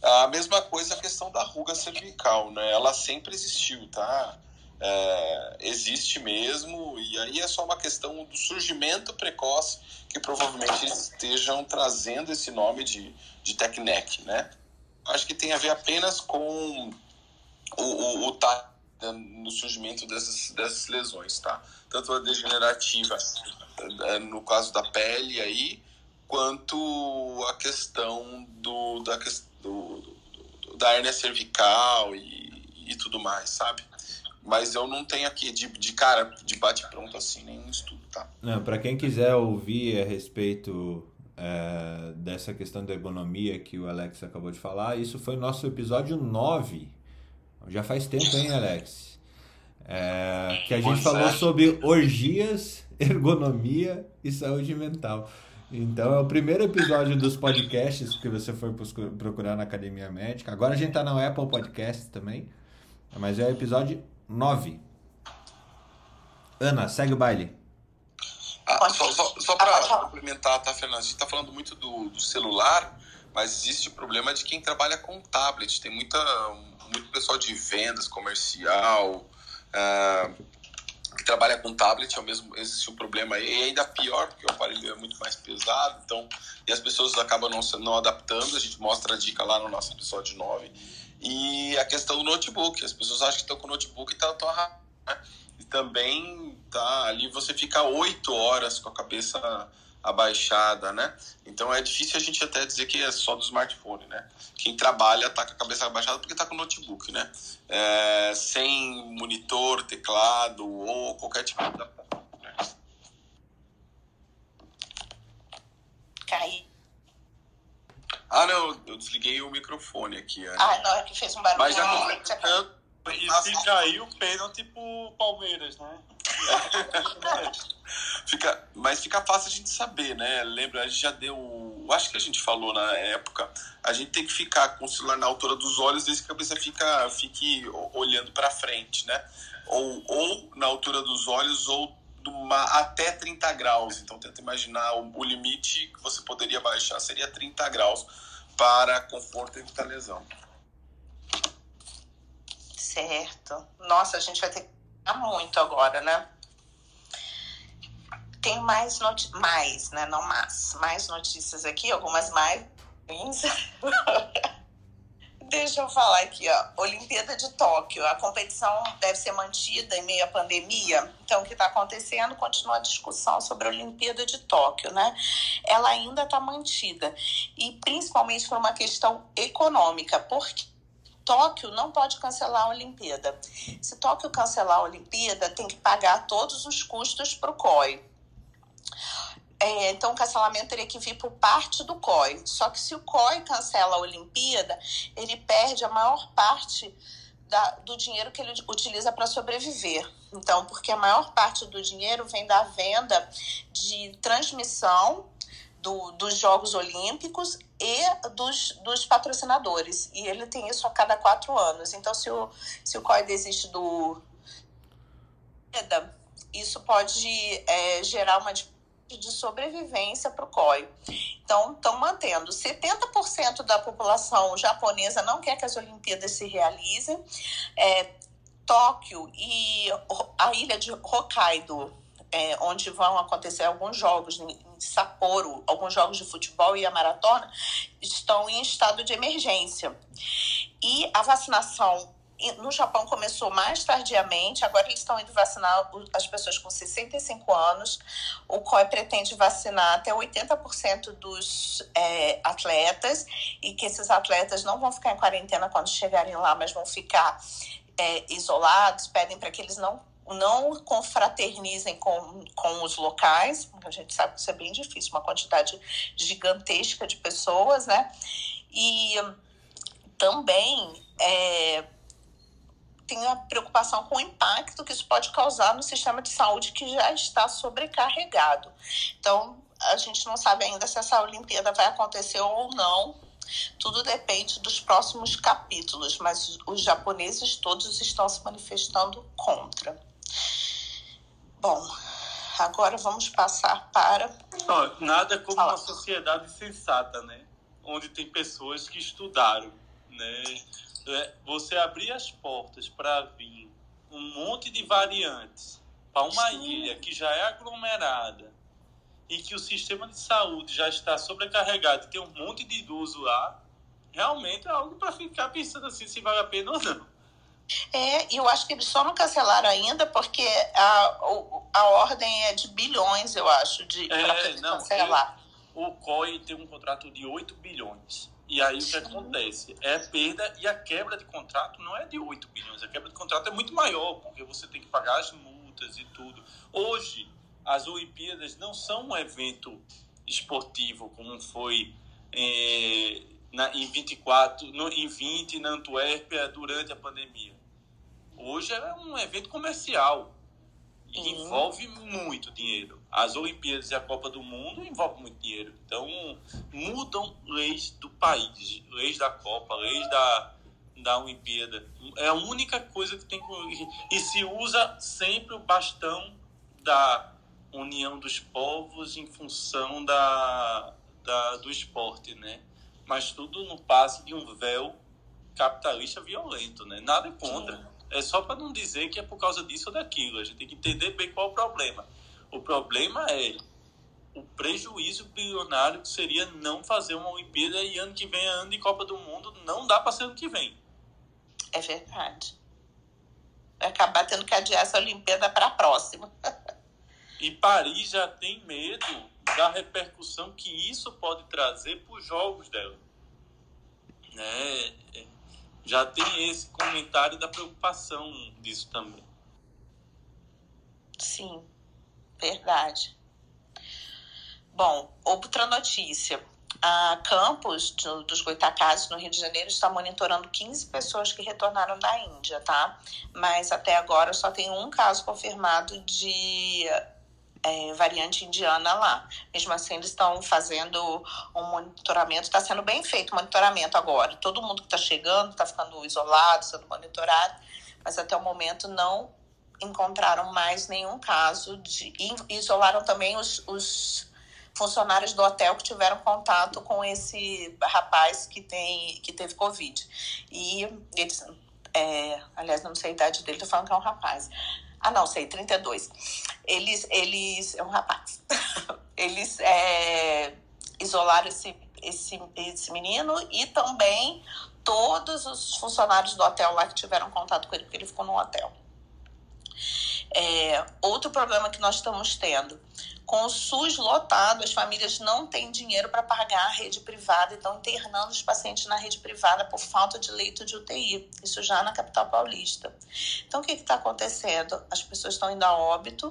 S6: A mesma coisa a questão da ruga cervical, né? Ela sempre existiu, tá? É, existe mesmo, e aí é só uma questão do surgimento precoce que provavelmente estejam trazendo esse nome de, de TechNec, né? Acho que tem a ver apenas com o, o, o tá no surgimento dessas, dessas lesões, tá? Tanto a degenerativa, é, no caso da pele aí, quanto a questão do, da, do, do da hernia cervical e, e tudo mais, sabe? Mas eu não tenho aqui de, de cara, de bate-pronto assim, nenhum estudo, tá?
S1: Não, para quem quiser ouvir a respeito é, dessa questão da ergonomia que o Alex acabou de falar, isso foi nosso episódio 9. Já faz tempo, hein, Alex? É, que a gente falou sobre orgias, ergonomia e saúde mental. Então é o primeiro episódio dos podcasts que você for procurar na Academia Médica. Agora a gente tá na Apple Podcast também. Mas é o episódio 9. Ana, segue o baile.
S6: Ah, só só, só para complementar, tá, Fernando? A gente está falando muito do, do, celular, mas existe o problema de quem trabalha com tablet. Tem muita, muito pessoal de vendas, comercial, uh, que trabalha com tablet, é o mesmo, existe um problema aí. E ainda pior, porque o aparelho é muito mais pesado, então, e as pessoas acabam não, não adaptando. A gente mostra a dica lá no nosso episódio 9. E a questão do notebook. As pessoas acham que estão com notebook e estão né? E também tá ali você fica oito horas com a cabeça abaixada, né? Então é difícil a gente até dizer que é só do smartphone, né? Quem trabalha tá com a cabeça abaixada porque tá com notebook, né? É, sem monitor, teclado ou qualquer tipo de. Né?
S3: Cai.
S6: Ah, não, eu desliguei o microfone aqui.
S3: Ah, não, é que fez um barulho.
S6: Mas já
S2: e se cair o pênalti pro Palmeiras, né?
S6: fica, mas fica fácil a gente saber, né? Lembra, a gente já deu. Acho que a gente falou na época. A gente tem que ficar com o celular na altura dos olhos desde que a cabeça fica, fique olhando para frente, né? Ou, ou na altura dos olhos, ou uma, até 30 graus. Então tenta imaginar o, o limite que você poderia baixar seria 30 graus para conforto e evitar lesão.
S3: Certo. Nossa, a gente vai ter que muito agora, né? Tem mais notícias, mais, né? Não mais, mais notícias aqui, algumas mais. Deixa eu falar aqui, ó. Olimpíada de Tóquio. A competição deve ser mantida em meio à pandemia. Então, o que está acontecendo? Continua a discussão sobre a Olimpíada de Tóquio, né? Ela ainda está mantida. E principalmente por uma questão econômica. Porque Tóquio não pode cancelar a Olimpíada. Se Tóquio cancelar a Olimpíada, tem que pagar todos os custos para o COI. É, então, o cancelamento teria que vir por parte do COI. Só que se o COI cancela a Olimpíada, ele perde a maior parte da, do dinheiro que ele utiliza para sobreviver. Então, porque a maior parte do dinheiro vem da venda de transmissão do, dos Jogos Olímpicos e dos, dos patrocinadores. E ele tem isso a cada quatro anos. Então, se o, se o COI desiste do. Isso pode é, gerar uma de sobrevivência para o COI. Então, estão mantendo. 70% da população japonesa não quer que as Olimpíadas se realizem. É, Tóquio e a ilha de Hokkaido, é, onde vão acontecer alguns jogos Sapporo, alguns jogos de futebol e a maratona estão em estado de emergência. E a vacinação no Japão começou mais tardiamente, agora eles estão indo vacinar as pessoas com 65 anos. O COI pretende vacinar até 80% dos é, atletas e que esses atletas não vão ficar em quarentena quando chegarem lá, mas vão ficar é, isolados, pedem para que eles não não confraternizem com, com os locais, a gente sabe que isso é bem difícil, uma quantidade gigantesca de pessoas, né? E também é, tem a preocupação com o impacto que isso pode causar no sistema de saúde que já está sobrecarregado. Então, a gente não sabe ainda se essa Olimpíada vai acontecer ou não, tudo depende dos próximos capítulos, mas os japoneses todos estão se manifestando contra. Bom, agora vamos passar para.
S2: Não, nada como Fala. uma sociedade sensata, né? Onde tem pessoas que estudaram, né? É, você abrir as portas para vir um monte de variantes para uma Sim. ilha que já é aglomerada e que o sistema de saúde já está sobrecarregado e tem um monte de idoso lá, realmente é algo para ficar pensando assim se vale a pena ou não.
S3: É, e eu acho que eles só não cancelaram ainda porque a, a ordem é de bilhões, eu acho, de é, não, cancelar.
S2: Eu, o COI tem um contrato de 8 bilhões. E aí o que acontece? É perda e a quebra de contrato não é de 8 bilhões. A quebra de contrato é muito maior, porque você tem que pagar as multas e tudo. Hoje, as Olimpíadas não são um evento esportivo como foi é, na, em 24, no, em 20 na Antuérpia durante a pandemia. Hoje é um evento comercial. Envolve muito dinheiro. As Olimpíadas e a Copa do Mundo envolvem muito dinheiro. Então, mudam leis do país, leis da Copa, leis da, da Olimpíada. É a única coisa que tem que. E se usa sempre o bastão da união dos povos em função da, da, do esporte, né? Mas tudo no passe de um véu capitalista violento, né? Nada contra. É só para não dizer que é por causa disso ou daquilo. A gente tem que entender bem qual é o problema. O problema é o prejuízo bilionário que seria não fazer uma Olimpíada e ano que vem é ano de Copa do Mundo. Não dá para ser ano que vem.
S3: É verdade. Vai acabar tendo que adiar essa Olimpíada para a próxima.
S2: e Paris já tem medo da repercussão que isso pode trazer para os jogos dela. Né? Já tem esse comentário da preocupação disso também.
S3: Sim, verdade. Bom, outra notícia a Campos do, dos Goitacazes, no Rio de Janeiro, está monitorando 15 pessoas que retornaram da Índia, tá? Mas até agora só tem um caso confirmado de é, variante indiana lá. Mesmo assim, eles estão fazendo um monitoramento, está sendo bem feito o monitoramento agora. Todo mundo que está chegando está ficando isolado, sendo monitorado, mas até o momento não encontraram mais nenhum caso de. Isolaram também os, os funcionários do hotel que tiveram contato com esse rapaz que, tem, que teve Covid. E eles, é, aliás, não sei a idade dele, tô falando que é um rapaz. Ah, não, sei, 32. Eles, eles, é um rapaz. eles é, isolaram esse, esse, esse menino e também todos os funcionários do hotel lá que tiveram contato com ele, porque ele ficou no hotel. É, outro problema que nós estamos tendo com o SUS lotado, as famílias não têm dinheiro para pagar a rede privada e estão internando os pacientes na rede privada por falta de leito de UTI. Isso já na capital paulista. Então, o que está acontecendo? As pessoas estão indo a óbito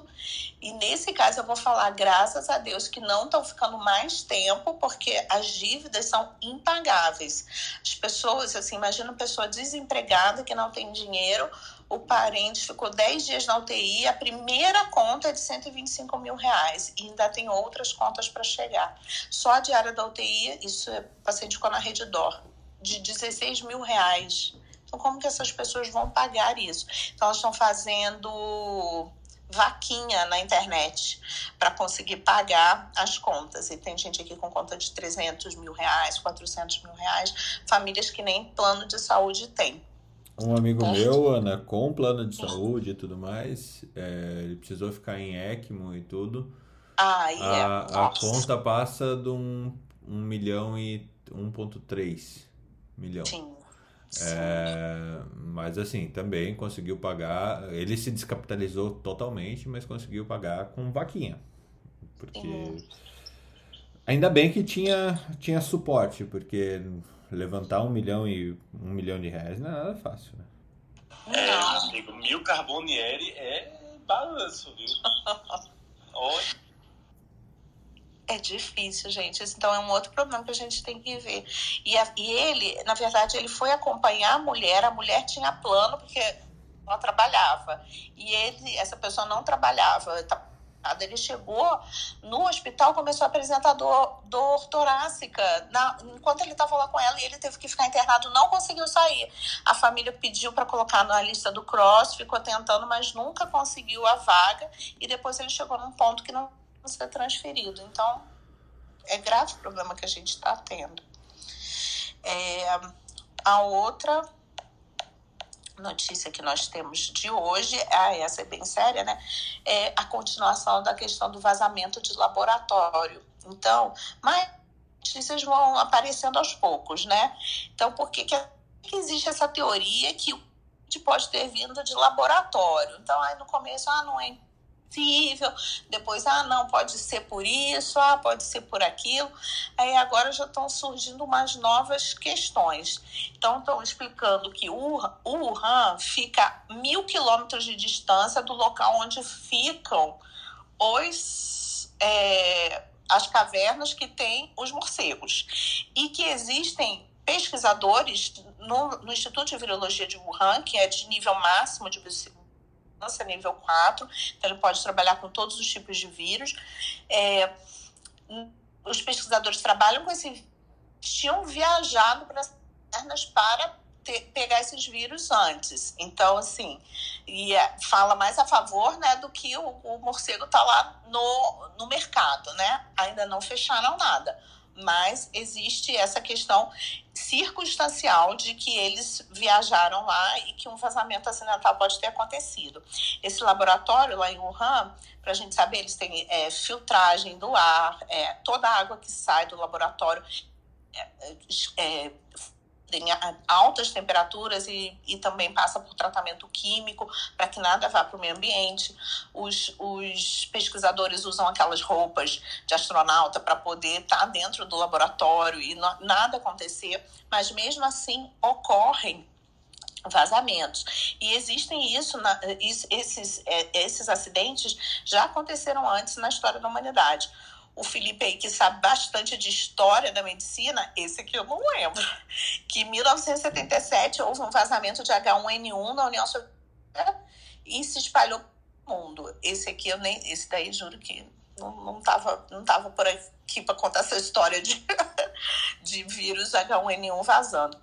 S3: e, nesse caso, eu vou falar, graças a Deus, que não estão ficando mais tempo porque as dívidas são impagáveis. As pessoas, assim, imagina uma pessoa desempregada que não tem dinheiro o parente ficou 10 dias na UTI, a primeira conta é de 125 mil reais e ainda tem outras contas para chegar. Só a diária da UTI, isso é, o paciente ficou na rede DOR, de 16 mil reais. Então, como que essas pessoas vão pagar isso? Então, elas estão fazendo vaquinha na internet para conseguir pagar as contas. E tem gente aqui com conta de 300 mil reais, 400 mil reais, famílias que nem plano de saúde têm.
S1: Um amigo meu, Ana, com plano de saúde e tudo mais, é, ele precisou ficar em ECMO e tudo.
S3: Ah,
S1: yeah. a, a conta passa de um, um milhão e 1,3 milhão. Sim. É, mas assim, também conseguiu pagar. Ele se descapitalizou totalmente, mas conseguiu pagar com vaquinha. Porque. Sim. Ainda bem que tinha, tinha suporte, porque levantar um milhão e um milhão de reais não é nada fácil, né?
S2: É, amigo, mil Carbonieri é balanço, viu? Oi.
S3: É difícil, gente. Então é um outro problema que a gente tem que ver. E, a, e ele, na verdade, ele foi acompanhar a mulher, a mulher tinha plano, porque ela trabalhava. E ele, essa pessoa não trabalhava, ele chegou no hospital, começou a apresentar dor, dor torácica. Na, enquanto ele estava lá com ela e ele teve que ficar internado, não conseguiu sair. A família pediu para colocar na lista do CROSS, ficou tentando, mas nunca conseguiu a vaga. E depois ele chegou num ponto que não ser transferido. Então, é grave o problema que a gente está tendo. É, a outra notícia que nós temos de hoje, ah, essa é bem séria, né? É a continuação da questão do vazamento de laboratório. Então, mais notícias vão aparecendo aos poucos, né? Então, por que, que existe essa teoria que pode ter vindo de laboratório? Então, aí no começo, ah, não é possível, depois, ah, não, pode ser por isso, ah, pode ser por aquilo. Aí agora já estão surgindo umas novas questões. Então, estão explicando que o Wuhan fica mil quilômetros de distância do local onde ficam os. É, as cavernas que têm os morcegos. E que existem pesquisadores no, no Instituto de Virologia de Wuhan, que é de nível máximo de nível 4, então ele pode trabalhar com todos os tipos de vírus. É, os pesquisadores trabalham com esse tinham viajado para as pernas para ter, pegar esses vírus antes. Então, assim, e é, fala mais a favor né, do que o, o morcego está lá no, no mercado, né? Ainda não fecharam nada. Mas existe essa questão circunstancial de que eles viajaram lá e que um vazamento acidental pode ter acontecido. Esse laboratório lá em Wuhan, para a gente saber, eles têm é, filtragem do ar, é, toda a água que sai do laboratório é, é em altas temperaturas e, e também passa por tratamento químico para que nada vá para o meio ambiente. Os, os pesquisadores usam aquelas roupas de astronauta para poder estar tá dentro do laboratório e nada acontecer, mas mesmo assim ocorrem vazamentos. E existem isso, na, isso esses, é, esses acidentes já aconteceram antes na história da humanidade o Felipe aí, que sabe bastante de história da medicina, esse aqui eu não lembro. Que em 1977 houve um vazamento de H1N1 na União Soviética e se espalhou pelo mundo. Esse aqui eu nem. Esse daí juro que não, não, tava, não tava por aqui para contar essa história de, de vírus H1N1 vazando.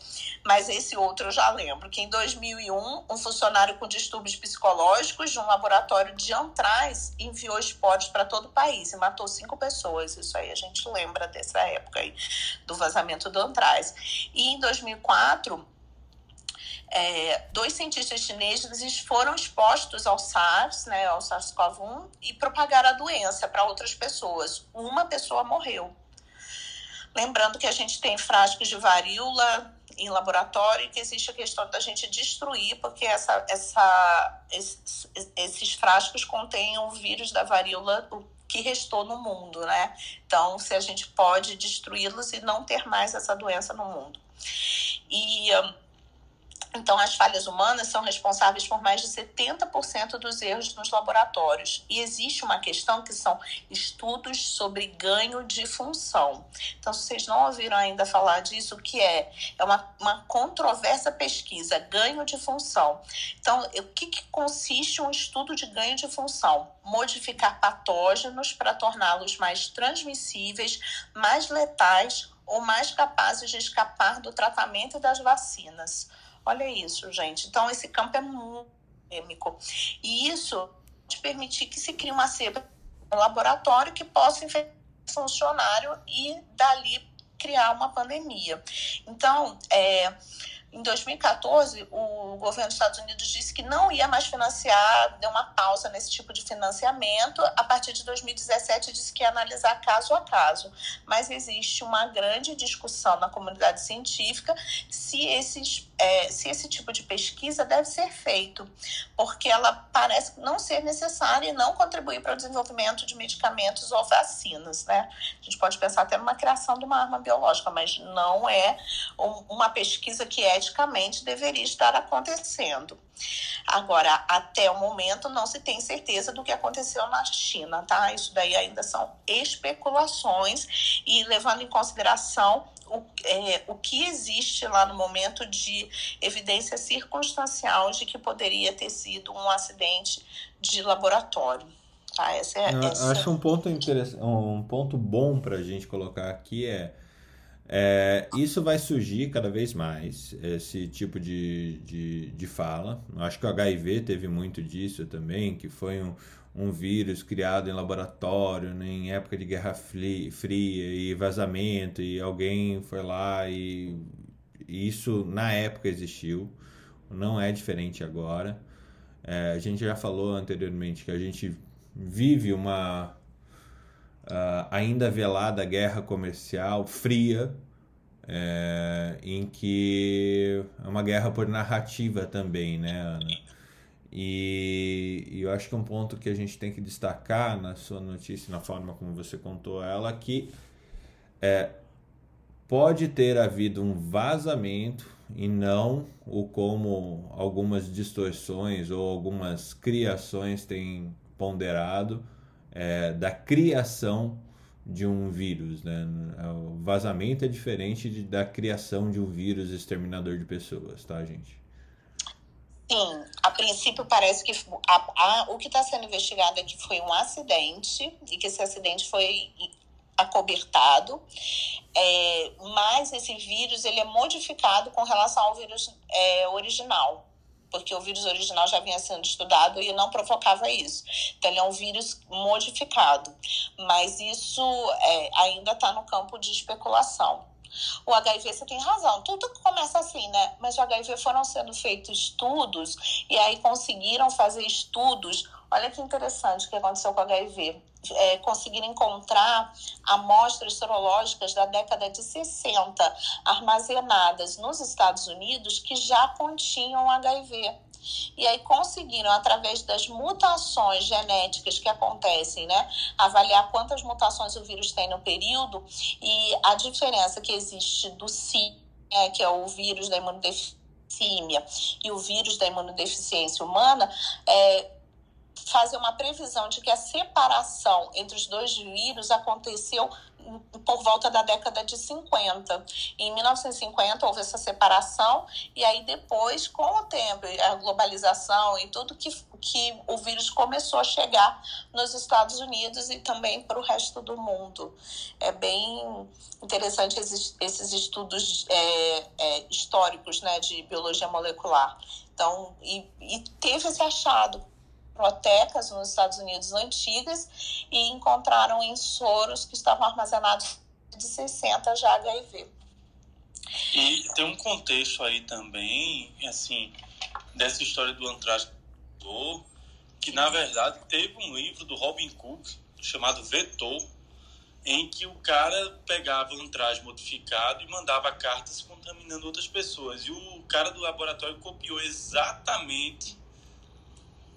S3: Mas esse outro eu já lembro, que em 2001, um funcionário com distúrbios psicológicos de um laboratório de Antraz enviou esporos para todo o país e matou cinco pessoas. Isso aí a gente lembra dessa época aí, do vazamento do Antraz. E em 2004, é, dois cientistas chineses foram expostos ao SARS, né, ao SARS-CoV-1, e propagaram a doença para outras pessoas. Uma pessoa morreu. Lembrando que a gente tem frascos de varíola em laboratório e que existe a questão da gente destruir, porque essa, essa, esses, esses frascos contêm o vírus da varíola que restou no mundo, né? Então, se a gente pode destruí-los e não ter mais essa doença no mundo. E. Então, as falhas humanas são responsáveis por mais de 70% dos erros nos laboratórios. E existe uma questão que são estudos sobre ganho de função. Então, se vocês não ouviram ainda falar disso, o que é? É uma, uma controversa pesquisa, ganho de função. Então, o que, que consiste um estudo de ganho de função? Modificar patógenos para torná-los mais transmissíveis, mais letais ou mais capazes de escapar do tratamento e das vacinas. Olha isso, gente. Então, esse campo é muito polêmico. E isso te permitir que se crie uma cepa no laboratório que possa infectar o funcionário e dali criar uma pandemia. Então, é, em 2014, o governo dos Estados Unidos disse que não ia mais financiar, deu uma pausa nesse tipo de financiamento. A partir de 2017, disse que ia analisar caso a caso. Mas existe uma grande discussão na comunidade científica se, esses, é, se esse tipo de pesquisa deve ser feito, porque ela parece não ser necessária e não contribuir para o desenvolvimento de medicamentos ou vacinas. Né? A gente pode pensar até numa criação de uma arma biológica, mas não é uma pesquisa que hipoteticamente deveria estar acontecendo. Agora, até o momento, não se tem certeza do que aconteceu na China, tá? Isso daí ainda são especulações e levando em consideração o, é, o que existe lá no momento de evidência circunstancial de que poderia ter sido um acidente de laboratório. Tá? Essa é, essa...
S1: Acho um ponto interessante, um ponto bom para a gente colocar aqui é é, isso vai surgir cada vez mais, esse tipo de, de, de fala. Acho que o HIV teve muito disso também, que foi um, um vírus criado em laboratório, né, em época de Guerra Fria e vazamento, e alguém foi lá e, e isso na época existiu, não é diferente agora. É, a gente já falou anteriormente que a gente vive uma uh, ainda velada guerra comercial fria, é, em que é uma guerra por narrativa também, né, Ana? E, e, eu acho que um ponto que a gente tem que destacar na sua notícia, na forma como você contou ela, que é, pode ter havido um vazamento e não o como algumas distorções ou algumas criações têm ponderado é, da criação de um vírus. Né? O vazamento é diferente de, da criação de um vírus exterminador de pessoas, tá, gente?
S3: Sim, a princípio parece que a, a, o que está sendo investigado é que foi um acidente e que esse acidente foi acobertado, é, mas esse vírus ele é modificado com relação ao vírus é, original, porque o vírus original já vinha sendo estudado e não provocava isso. Então, ele é um vírus modificado, mas isso é, ainda está no campo de especulação. O HIV, você tem razão, tudo começa assim, né? Mas o HIV foram sendo feitos estudos e aí conseguiram fazer estudos. Olha que interessante o que aconteceu com o HIV. É, conseguiram encontrar amostras sorológicas da década de 60 armazenadas nos Estados Unidos que já continham HIV. E aí conseguiram, através das mutações genéticas que acontecem, né, avaliar quantas mutações o vírus tem no período e a diferença que existe do SI, né, que é o vírus da imunodeficiência, e o vírus da imunodeficiência humana, é, fazer uma previsão de que a separação entre os dois vírus aconteceu por volta da década de 50. Em 1950 houve essa separação e aí depois, com o tempo, a globalização e tudo que, que o vírus começou a chegar nos Estados Unidos e também para o resto do mundo. É bem interessante esses, esses estudos é, é, históricos né, de biologia molecular. Então, e, e teve esse achado bibliotecas nos Estados Unidos antigas e encontraram em soros que estavam armazenados de 60 já HIV.
S2: E tem um contexto aí também, assim, dessa história do antrax que na verdade teve um livro do Robin Cook chamado Vetor, em que o cara pegava um traje modificado e mandava cartas contaminando outras pessoas. E o cara do laboratório copiou exatamente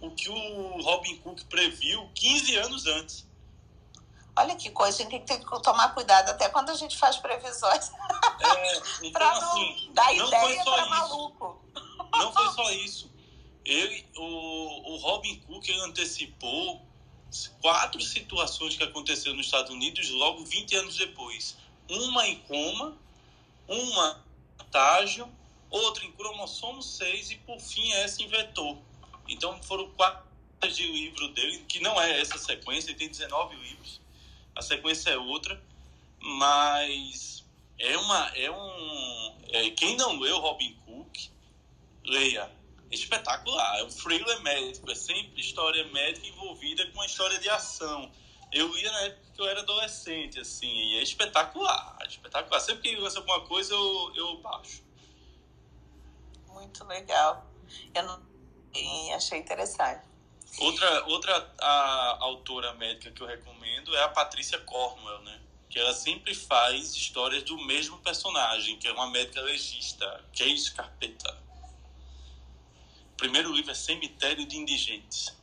S2: o que o Robin Cook previu 15 anos antes.
S3: Olha que coisa, a gente tem que tomar cuidado até quando a gente faz previsões.
S2: É, então,
S3: pra não
S2: assim,
S3: dar
S2: não
S3: ideia
S2: foi só
S3: pra
S2: isso.
S3: maluco.
S2: Não foi só isso. Ele, o, o Robin Cook ele antecipou quatro situações que aconteceram nos Estados Unidos logo 20 anos depois. Uma em coma, uma em estágio, outra em cromossomo 6 e por fim essa em vetor. Então foram quatro de livro dele, que não é essa sequência, ele tem 19 livros. A sequência é outra, mas é uma é um é, quem não leu Robin Cook, leia. É espetacular, é um thriller médico, é sempre história médica envolvida com uma história de ação. Eu lia na época que eu era adolescente, assim, e é espetacular, é espetacular. Sempre que lança alguma coisa, eu, eu baixo.
S3: Muito legal. Eu não e achei interessante.
S2: Outra, outra a, autora médica que eu recomendo é a Patrícia Cornwell, né? Que ela sempre faz histórias do mesmo personagem, que é uma médica legista, Case Carpeta. O primeiro livro é Cemitério de Indigentes.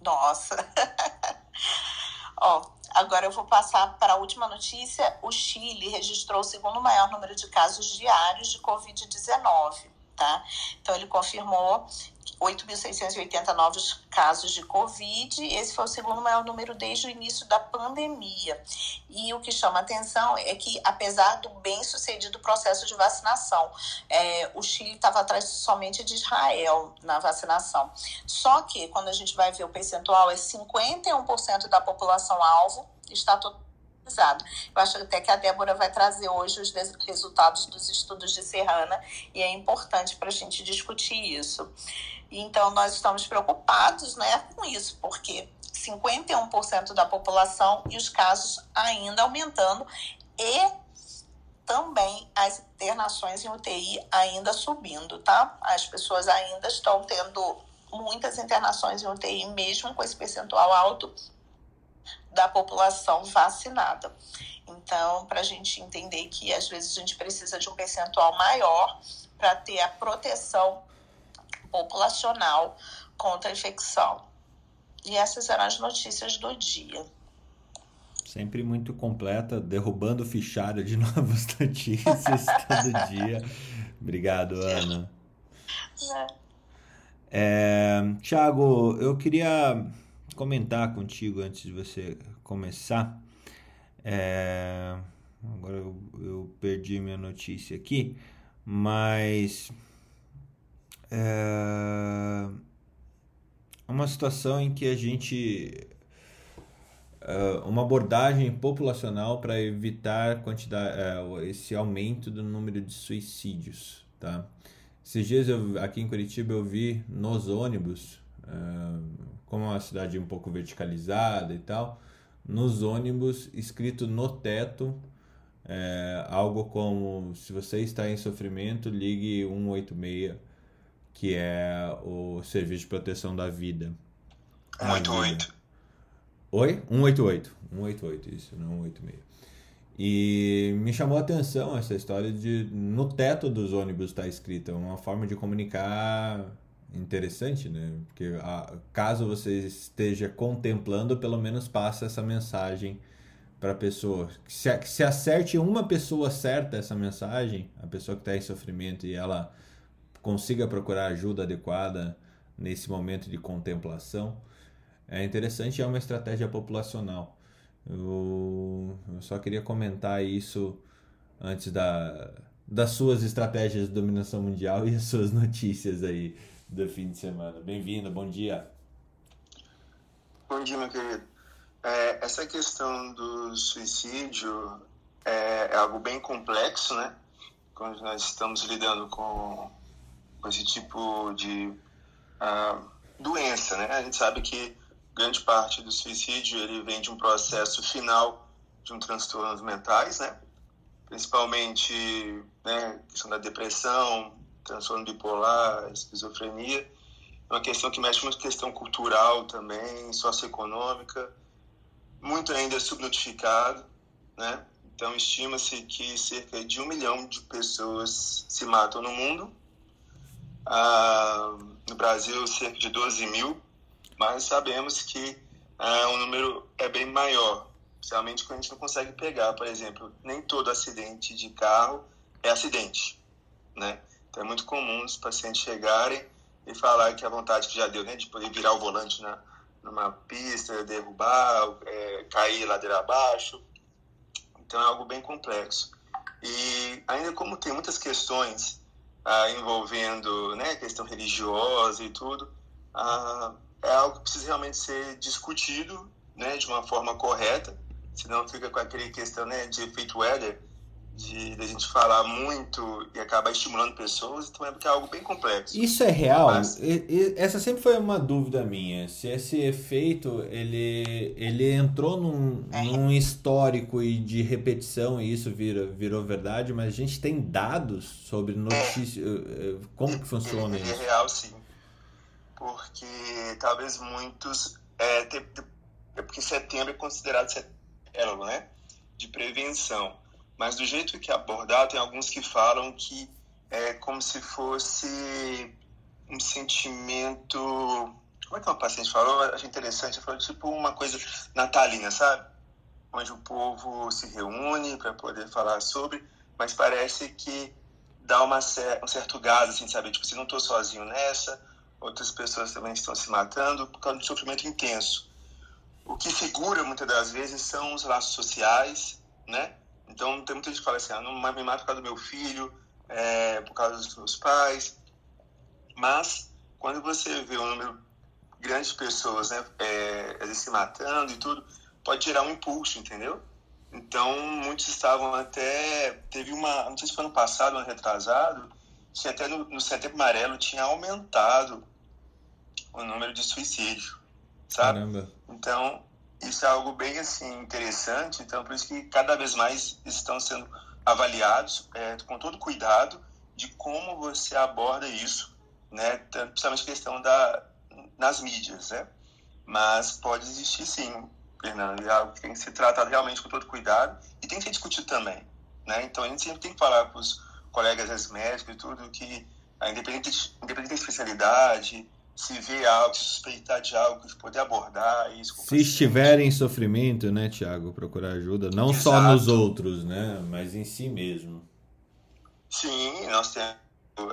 S3: Nossa! Ó, agora eu vou passar para a última notícia. O Chile registrou o segundo maior número de casos diários de Covid-19 tá? Então, ele confirmou 8.680 novos casos de Covid. Esse foi o segundo maior número desde o início da pandemia. E o que chama atenção é que, apesar do bem sucedido processo de vacinação, é, o Chile estava atrás somente de Israel na vacinação. Só que, quando a gente vai ver o percentual, é 51% da população alvo está totalmente eu acho até que a Débora vai trazer hoje os resultados dos estudos de Serrana e é importante para a gente discutir isso. Então, nós estamos preocupados né, com isso, porque 51% da população e os casos ainda aumentando e também as internações em UTI ainda subindo, tá? As pessoas ainda estão tendo muitas internações em UTI, mesmo com esse percentual alto da população vacinada. Então, para a gente entender que às vezes a gente precisa de um percentual maior para ter a proteção populacional contra a infecção. E essas eram as notícias do dia.
S1: Sempre muito completa, derrubando fichário de novas notícias todo dia. Obrigado, Ana. É, Tiago, eu queria comentar contigo antes de você começar. É... Agora eu, eu, perdi minha notícia aqui, mas é uma situação em que a gente uh, uma abordagem populacional para evitar quantidade, uh, esse aumento do número de suicídios, tá? Esses dias eu, aqui em Curitiba eu vi nos ônibus, uh, como é uma cidade um pouco verticalizada e tal, nos ônibus escrito no teto é, algo como se você está em sofrimento ligue 186 que é o serviço de proteção da vida
S6: 188
S1: Oi? 188. 188, isso, não 186. E me chamou a atenção essa história de no teto dos ônibus está escrita uma forma de comunicar interessante, né? Porque a, caso você esteja contemplando, pelo menos passa essa mensagem para a pessoa. Se, se acerte uma pessoa certa essa mensagem, a pessoa que está em sofrimento e ela consiga procurar ajuda adequada nesse momento de contemplação, é interessante, é uma estratégia populacional. Eu, eu só queria comentar isso antes da, das suas estratégias de dominação mundial e as suas notícias aí do fim de semana. Bem-vindo, bom dia.
S7: Bom dia, meu querido. É, essa questão do suicídio é, é, algo bem complexo, né? Quando nós estamos lidando com, com esse tipo de uh, doença, né? A gente sabe que grande parte do suicídio ele vem de um processo final de um transtornos mentais, né? Principalmente, né, questão da depressão, transtorno bipolar, esquizofrenia. É uma questão que mexe com questão cultural também, socioeconômica, muito ainda subnotificado, né? Então, estima-se que cerca de um milhão de pessoas se matam no mundo. Ah, no Brasil, cerca de 12 mil mas sabemos que ah, o número é bem maior, principalmente quando a gente não consegue pegar, por exemplo, nem todo acidente de carro é acidente, né? Então é muito comum os pacientes chegarem e falar que a vontade que já deu, né, de poder virar o volante na, numa pista, derrubar, é, cair ladeira abaixo. Então é algo bem complexo. E ainda como tem muitas questões ah, envolvendo né, questão religiosa e tudo, ah, é algo que precisa realmente ser discutido né, de uma forma correta, senão fica com aquele questão né, de efeito weather, de, de, a gente falar muito e acabar estimulando pessoas, então é porque é algo bem complexo.
S1: Isso é real? Mas... Essa sempre foi uma dúvida minha, se esse efeito ele, ele entrou num, é. num histórico e de repetição e isso virou, virou verdade, mas a gente tem dados sobre notícias, é. como que funciona
S7: ele,
S1: isso?
S7: É real, sim porque talvez muitos. É, é porque setembro é considerado setembro, né? De prevenção. Mas do jeito que é abordado, tem alguns que falam que é como se fosse um sentimento. Como é que uma paciente falou? Eu achei interessante. Falou tipo uma coisa natalina, sabe? Onde o povo se reúne para poder falar sobre, mas parece que dá uma, um certo gás, assim, sabe? Tipo, se não estou sozinho nessa, outras pessoas também estão se matando por causa de sofrimento intenso. O que segura muitas das vezes são os laços sociais, né? Então tem muita gente que fala assim, ah, não me mato por causa do meu filho, é, por causa dos meus pais. Mas quando você vê um número grande de pessoas, né, é, se matando e tudo, pode gerar um impulso, entendeu? Então muitos estavam até teve uma, não sei se foi ano passado, ano retrasado, que até no, no Setembro Amarelo tinha aumentado o número de suicídio, sabe? Caramba. Então, isso é algo bem assim interessante, então por isso que cada vez mais estão sendo avaliados é, com todo cuidado de como você aborda isso, né? Principalmente questão da nas mídias, né? Mas pode existir sim, Fernando, é algo que tem que ser tratado realmente com todo cuidado e tem que ser discutido também, né? Então a gente sempre tem que falar para os colegas médicos e tudo, que independente, independente da especialidade, se vê algo, se suspeitar de algo, de poder abordar isso.
S1: Se estiver em sofrimento, né, Tiago, procurar ajuda, não Exato. só nos outros, né, mas em si mesmo.
S7: Sim, nós temos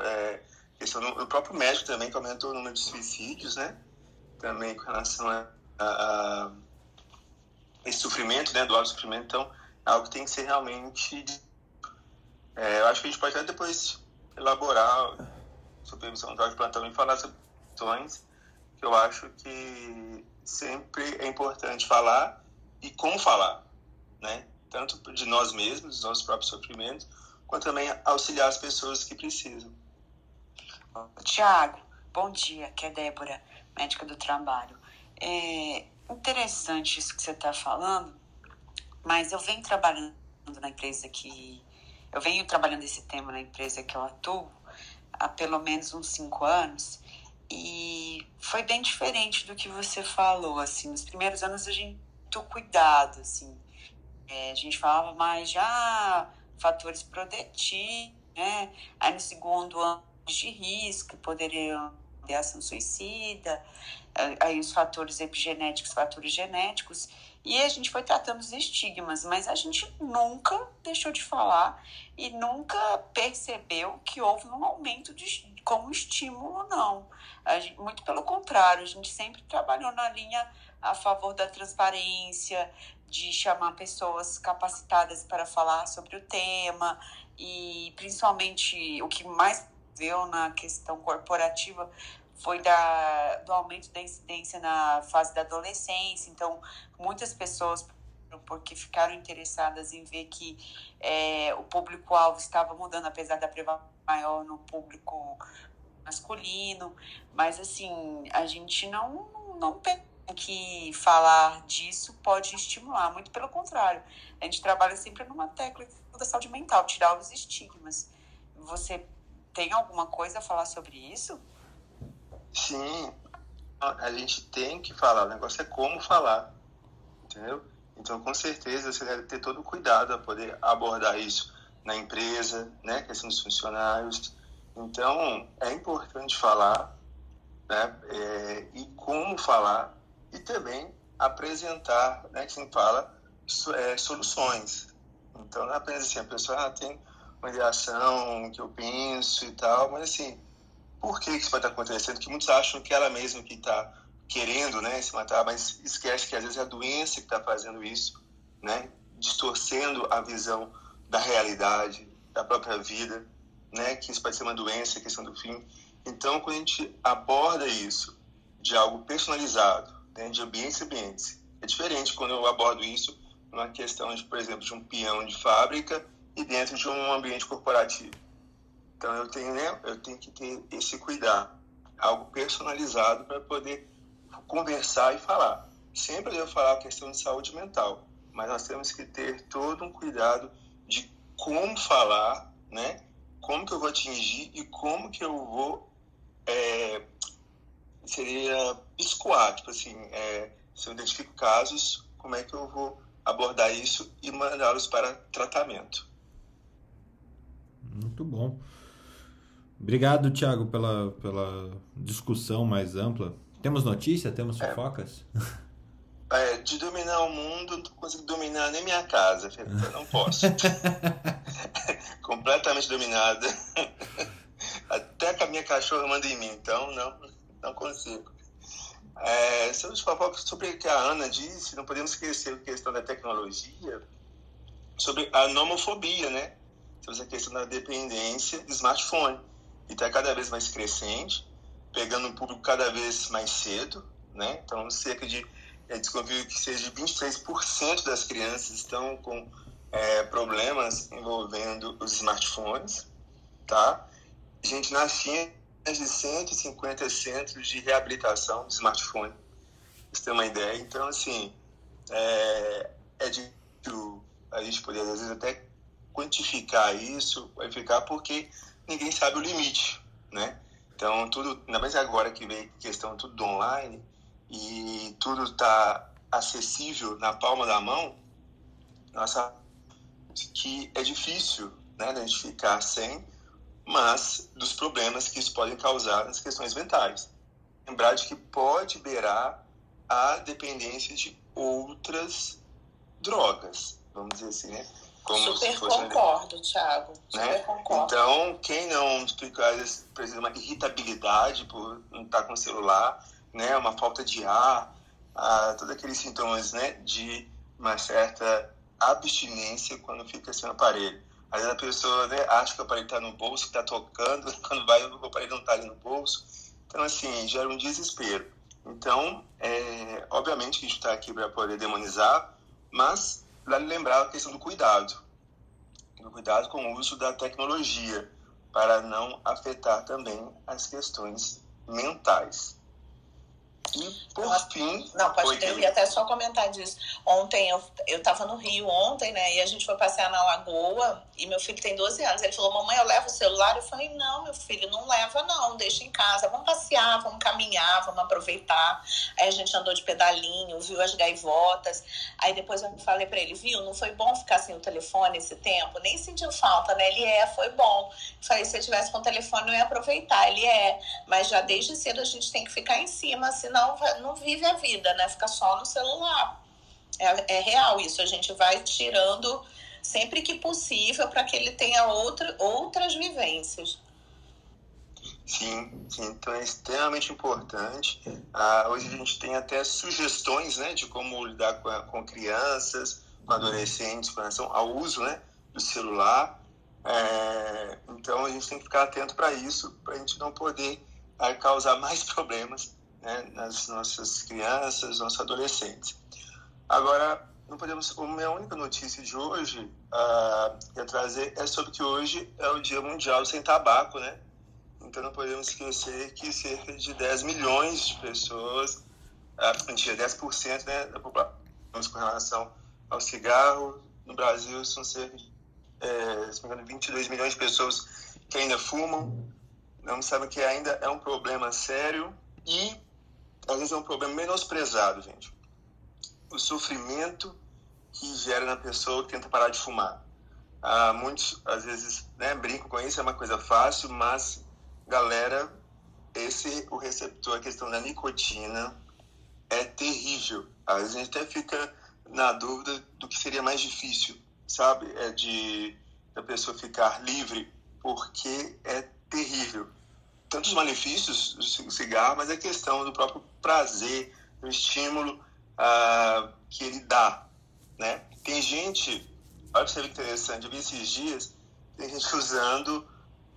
S7: é, questão do próprio médico também, que aumentou o número de suicídios, né, também com relação a, a, a esse sofrimento, né, do alto sofrimento, então, é algo que tem que ser realmente é, eu acho que a gente pode até depois elaborar supervisão do de plantão e falar sobre questões que eu acho que sempre é importante falar e como falar, né? Tanto de nós mesmos, dos nossos próprios sofrimentos, quanto também auxiliar as pessoas que precisam.
S8: Tiago, bom dia, que é Débora, médica do trabalho. É interessante isso que você está falando, mas eu venho trabalhando na empresa que. Eu venho trabalhando esse tema na empresa que eu atuo há pelo menos uns cinco anos e foi bem diferente do que você falou, assim, nos primeiros anos a gente muito cuidado, assim, é, a gente falava mais já ah, fatores protetivos, né, aí no segundo ano de risco, poderiam ter ação suicida, aí os fatores epigenéticos, fatores genéticos, e a gente foi tratando os estigmas, mas a gente nunca deixou de falar e nunca percebeu que houve um aumento de, como estímulo, não. Gente, muito pelo contrário, a gente sempre trabalhou na linha a favor da transparência, de chamar pessoas capacitadas para falar sobre o tema e principalmente o que mais viu na questão corporativa foi da, do aumento da incidência na fase da adolescência. Então, muitas pessoas, porque ficaram interessadas em ver que é, o público-alvo estava mudando, apesar da prevalência maior no público masculino. Mas, assim, a gente não, não tem que falar disso pode estimular, muito pelo contrário. A gente trabalha sempre numa técnica da saúde mental, tirar os estigmas. Você tem alguma coisa a falar sobre isso?
S7: Sim, a gente tem que falar, o negócio é como falar, entendeu? Então, com certeza, você deve ter todo o cuidado a poder abordar isso na empresa, né, questão dos funcionários. Então, é importante falar, né, é, e como falar, e também apresentar, né, que se fala, é, soluções. Então, não é apenas assim, a pessoa ah, tem uma ideação que eu penso e tal, mas assim, por que isso vai estar acontecendo? Que muitos acham que ela mesma que está querendo né, se matar, mas esquece que às vezes é a doença que está fazendo isso, né, distorcendo a visão da realidade, da própria vida, né, que isso pode ser uma doença, questão do fim. Então, quando a gente aborda isso de algo personalizado, né, de ambientes ambientes, é diferente quando eu abordo isso numa questão, de, por exemplo, de um peão de fábrica e dentro de um ambiente corporativo. Então eu tenho, né, eu tenho que ter esse cuidado, algo personalizado para poder conversar e falar. Sempre devo falar a questão de saúde mental, mas nós temos que ter todo um cuidado como falar, né? Como que eu vou atingir e como que eu vou é, seria escoar, tipo assim, é, se eu identifico casos, como é que eu vou abordar isso e mandá-los para tratamento.
S1: Muito bom. Obrigado, Thiago, pela, pela discussão mais ampla. Temos notícia? Temos é. fofocas?
S7: É, de dominar o mundo, não consigo dominar nem minha casa, eu não posso. Completamente dominada. Até que a minha cachorra manda em mim, então não, não consigo. É, sobre o que a Ana disse, não podemos esquecer a questão da tecnologia, sobre a nomofobia, né? Sobre a questão da dependência de smartphone e está cada vez mais crescente, pegando um público cada vez mais cedo, né? Então, cerca de, é, desconfio que seja de 23% das crianças estão com é, problemas envolvendo os smartphones, tá? A gente na China de 150 centros de reabilitação de smartphone, você ter uma ideia. Então, assim, é, é de a gente poder, às vezes, até quantificar isso, quantificar porque ninguém sabe o limite, né? Então, tudo, ainda mais agora que vem questão tudo online e tudo está acessível na palma da mão, nossa, que é difícil, né, a gente ficar sem, mas dos problemas que isso pode causar nas questões mentais. Lembrar de que pode beirar a dependência de outras drogas, vamos dizer assim, né?
S3: Como Super concordo, Thiago. Super
S7: né?
S3: concordo.
S7: Então, quem não fica, por exemplo, uma irritabilidade por não estar com o celular, né? uma falta de ar, ah, todos aqueles sintomas né? de uma certa abstinência quando fica sem aparelho. Às vezes a pessoa né, acha que o aparelho está no bolso, que está tocando, quando vai o aparelho não está ali no bolso. Então, assim, gera um desespero. Então, é, obviamente que a gente está aqui para poder demonizar, mas vale lembrar a questão do cuidado. Do cuidado com o uso da tecnologia, para não afetar também as questões mentais. E por
S3: não,
S7: fim.
S3: Não, pode ter, eu ia até só comentar disso. Ontem, eu, eu tava no Rio ontem, né? E a gente foi passear na Lagoa e meu filho tem 12 anos. Ele falou, mamãe, eu levo o celular? Eu falei, não, meu filho, não leva, não, deixa em casa. Vamos passear, vamos caminhar, vamos aproveitar. Aí a gente andou de pedalinho, viu as gaivotas. Aí depois eu falei para ele, viu, não foi bom ficar sem o telefone esse tempo? Nem sentiu falta, né? Ele é, foi bom. Se eu tivesse com o telefone, eu ia aproveitar. Ele é, mas já desde cedo a gente tem que ficar em cima, senão não vive a vida, né? Fica só no celular. É, é real isso. A gente vai tirando sempre que possível para que ele tenha outra, outras vivências.
S7: Sim, sim, então é extremamente importante. Ah, hoje a gente tem até sugestões né, de como lidar com, com crianças, com adolescentes, com relação ao uso né, do celular. É, então a gente tem que ficar atento para isso, para a gente não poder ah, causar mais problemas né, nas nossas crianças, nossos adolescentes. Agora, não podemos. A minha única notícia de hoje uh, que trazer é sobre que hoje é o Dia Mundial Sem Tabaco, né? Então não podemos esquecer que cerca de 10 milhões de pessoas, uh, mentira, 10% né, da população com relação ao cigarro. No Brasil são cerca de, é, se engano, 22 milhões de pessoas que ainda fumam. Não sabem que ainda é um problema sério e às vezes é um problema menosprezado, gente. O sofrimento que gera na pessoa que tenta parar de fumar. Ah, muitos, às vezes, né, brincam com isso, é uma coisa fácil, mas, galera, esse, o receptor, a questão da nicotina, é terrível. Às vezes a gente até fica na dúvida do que seria mais difícil, sabe? É de da pessoa ficar livre, porque é terrível tantos malefícios do cigarro, mas é questão do próprio prazer, do estímulo uh, que ele dá, né? Tem gente, olha que interessante, eu vi esses dias, tem gente usando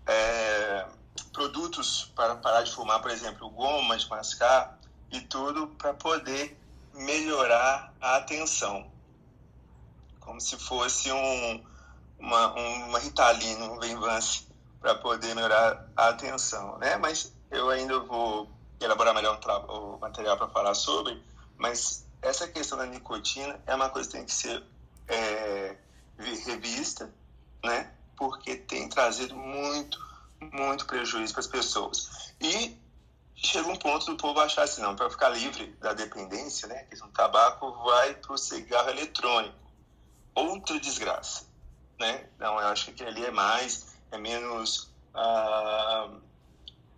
S7: é, produtos para parar de fumar, por exemplo, goma de mascar e tudo para poder melhorar a atenção, como se fosse um, uma, uma Ritalina, um Venvance para poder melhorar a atenção, né? Mas eu ainda vou elaborar melhor o material para falar sobre, mas essa questão da nicotina é uma coisa que tem que ser é, revista, né? Porque tem trazido muito, muito prejuízo para as pessoas. E chega um ponto do povo achar assim, não, para ficar livre da dependência, né? Que o tabaco vai para o cigarro eletrônico. Outra desgraça, né? Não, eu acho que ali é mais é menos ah,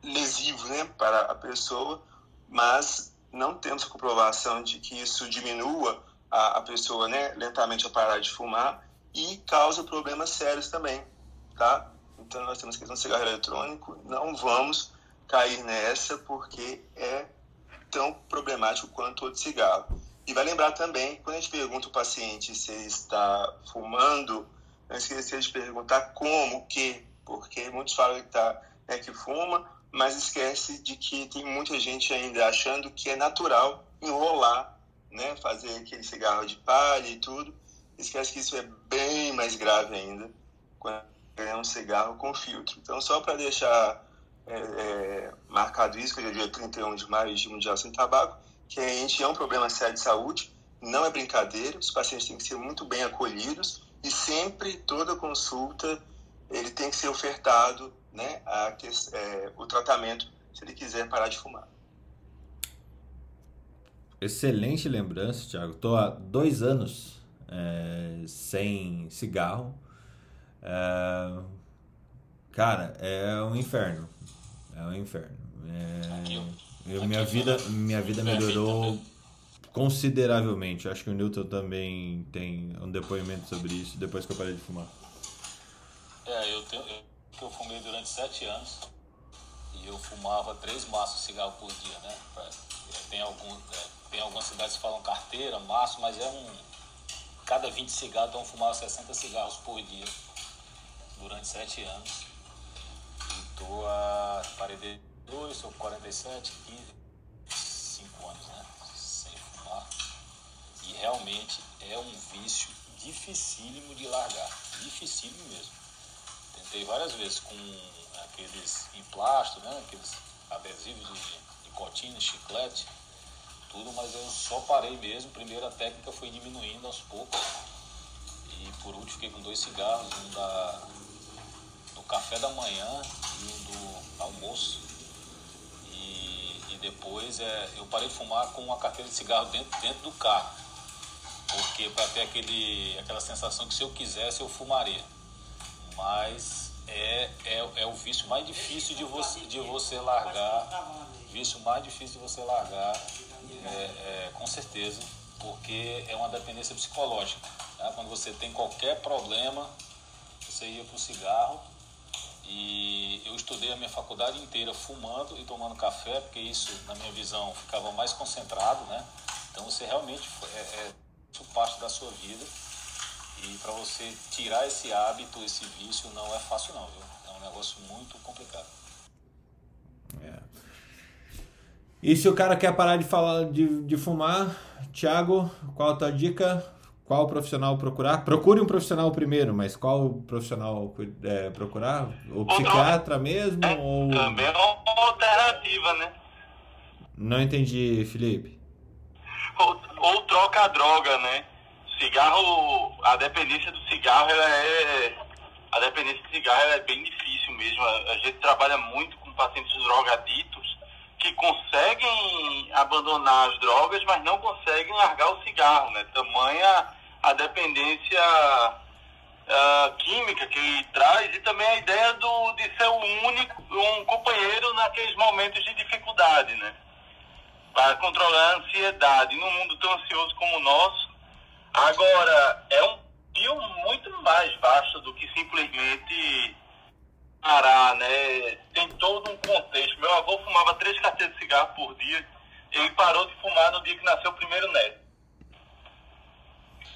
S7: lesivo né, para a pessoa, mas não temos comprovação de que isso diminua a, a pessoa né, lentamente a parar de fumar e causa problemas sérios também, tá? Então nós temos questão do cigarro eletrônico, não vamos cair nessa porque é tão problemático quanto o de cigarro. E vai lembrar também, quando a gente pergunta o paciente se está fumando, não esquecer de perguntar como, que, porque muitos falam que, tá, é que fuma, mas esquece de que tem muita gente ainda achando que é natural enrolar, né, fazer aquele cigarro de palha e tudo. Esquece que isso é bem mais grave ainda quando é um cigarro com filtro. Então, só para deixar é, é, marcado isso, que hoje é dia 31 de maio, Dia Mundial Sem Tabaco, que a gente é um problema sério de saúde, não é brincadeira, os pacientes têm que ser muito bem acolhidos e sempre toda consulta ele tem que ser ofertado né, a, é, o tratamento se ele quiser parar de fumar.
S1: Excelente lembrança, Thiago. Estou há dois anos é, sem cigarro. É, cara, é um inferno. É um inferno. É, eu, minha vida, minha vida melhorou consideravelmente. Acho que o Newton também tem um depoimento sobre isso depois que eu parei de fumar.
S5: É, eu, tenho, eu, eu fumei durante sete anos e eu fumava três maços de cigarro por dia, né? É, tem, algum, é, tem algumas cidades que falam carteira, maço, mas é um. Cada 20 cigarros, então eu fumava 60 cigarros por dia. durante sete anos. E tô a. parei de 2, sou 47, 15, 5 anos, né? Sem fumar. E realmente é um vício dificílimo de largar. Dificílimo mesmo. Tentei várias vezes com aqueles em plástico, né? Aqueles adesivos de nicotina, chiclete, tudo, mas eu só parei mesmo. Primeiro a técnica foi diminuindo aos poucos. E por último fiquei com dois cigarros, um da, do café da manhã e um do almoço. Depois é, eu parei de fumar com uma carteira de cigarro dentro, dentro do carro. Porque para ter aquele, aquela sensação que se eu quisesse eu fumaria. Mas é, é, é o vício mais difícil de você, de você largar. Vício mais difícil de você largar, é, é, com certeza, porque é uma dependência psicológica. Tá? Quando você tem qualquer problema, você ia para o cigarro. E eu estudei a minha faculdade inteira fumando e tomando café, porque isso, na minha visão, ficava mais concentrado, né? Então você realmente é, é isso parte da sua vida. E para você tirar esse hábito, esse vício, não é fácil não, viu? É um negócio muito complicado.
S1: É. E se o cara quer parar de falar de, de fumar, Thiago, qual a tua dica? Qual profissional procurar? Procure um profissional primeiro, mas qual profissional é, procurar? O psiquiatra mesmo?
S2: É,
S1: ou...
S2: Também é uma alternativa, né?
S1: Não entendi, Felipe.
S2: Ou, ou troca a droga, né? Cigarro, a dependência do cigarro, ela é. A dependência do cigarro é bem difícil mesmo. A, a gente trabalha muito com pacientes drogaditos que conseguem abandonar as drogas, mas não conseguem largar o cigarro, né? Tamanha a dependência uh, química que ele traz e também a ideia do, de ser o único, um companheiro naqueles momentos de dificuldade, né? Para controlar a ansiedade. Num mundo tão ansioso como o nosso, agora é um fio muito mais vasto do que simplesmente parar, né? Tem todo um contexto. Meu avô fumava três carteiras de cigarro por dia. Ele parou de fumar no dia que nasceu o primeiro neto.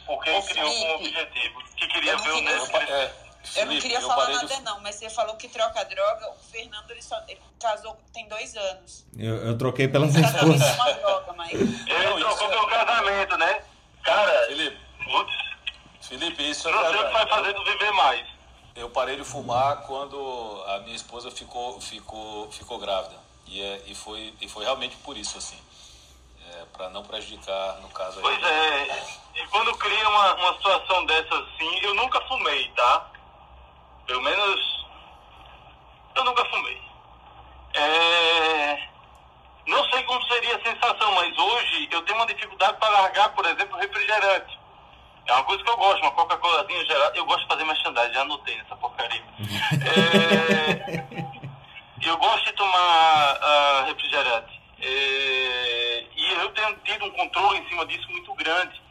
S2: Porque ele criou como objetivo que queria ver o neto crescer.
S8: É, eu não queria falar nada de... não, mas você falou que troca droga. O Fernando ele, só, ele casou tem dois anos.
S1: Eu, eu troquei pela minha esposa.
S8: uma droga, mas...
S2: Ele trocou pelo casamento, né? Cara,
S5: Felipe,
S2: putz,
S5: Felipe isso é
S2: não sei o que vai tu viver mais.
S5: Eu parei de fumar quando a minha esposa ficou, ficou, ficou grávida. E, é, e, foi, e foi realmente por isso, assim. Para não prejudicar, no caso aí.
S2: Pois é, e quando cria uma, uma situação dessa assim, eu nunca fumei, tá? Pelo menos eu nunca fumei. É, não sei como seria a sensação, mas hoje eu tenho uma dificuldade para largar, por exemplo, refrigerante. É uma coisa que eu gosto, uma Coca-Colazinha gelada. Eu gosto de fazer merchandising, já anotei nessa porcaria. É, eu gosto de tomar uh, refrigerante. É, e eu tenho tido um controle em cima disso muito grande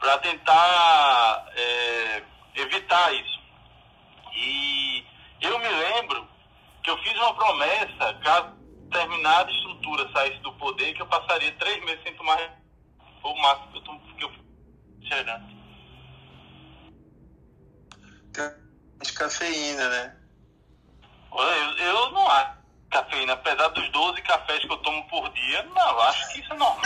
S2: para tentar é, evitar isso. E eu me lembro que eu fiz uma promessa, caso determinada estrutura saísse do poder, que eu passaria três meses sem tomar foi o máximo que eu tomo, que eu refrigerante.
S7: De cafeína, né?
S2: Olha, Eu, eu não acho cafeína, apesar dos 12 cafés que eu tomo por dia, não, acho que isso é normal.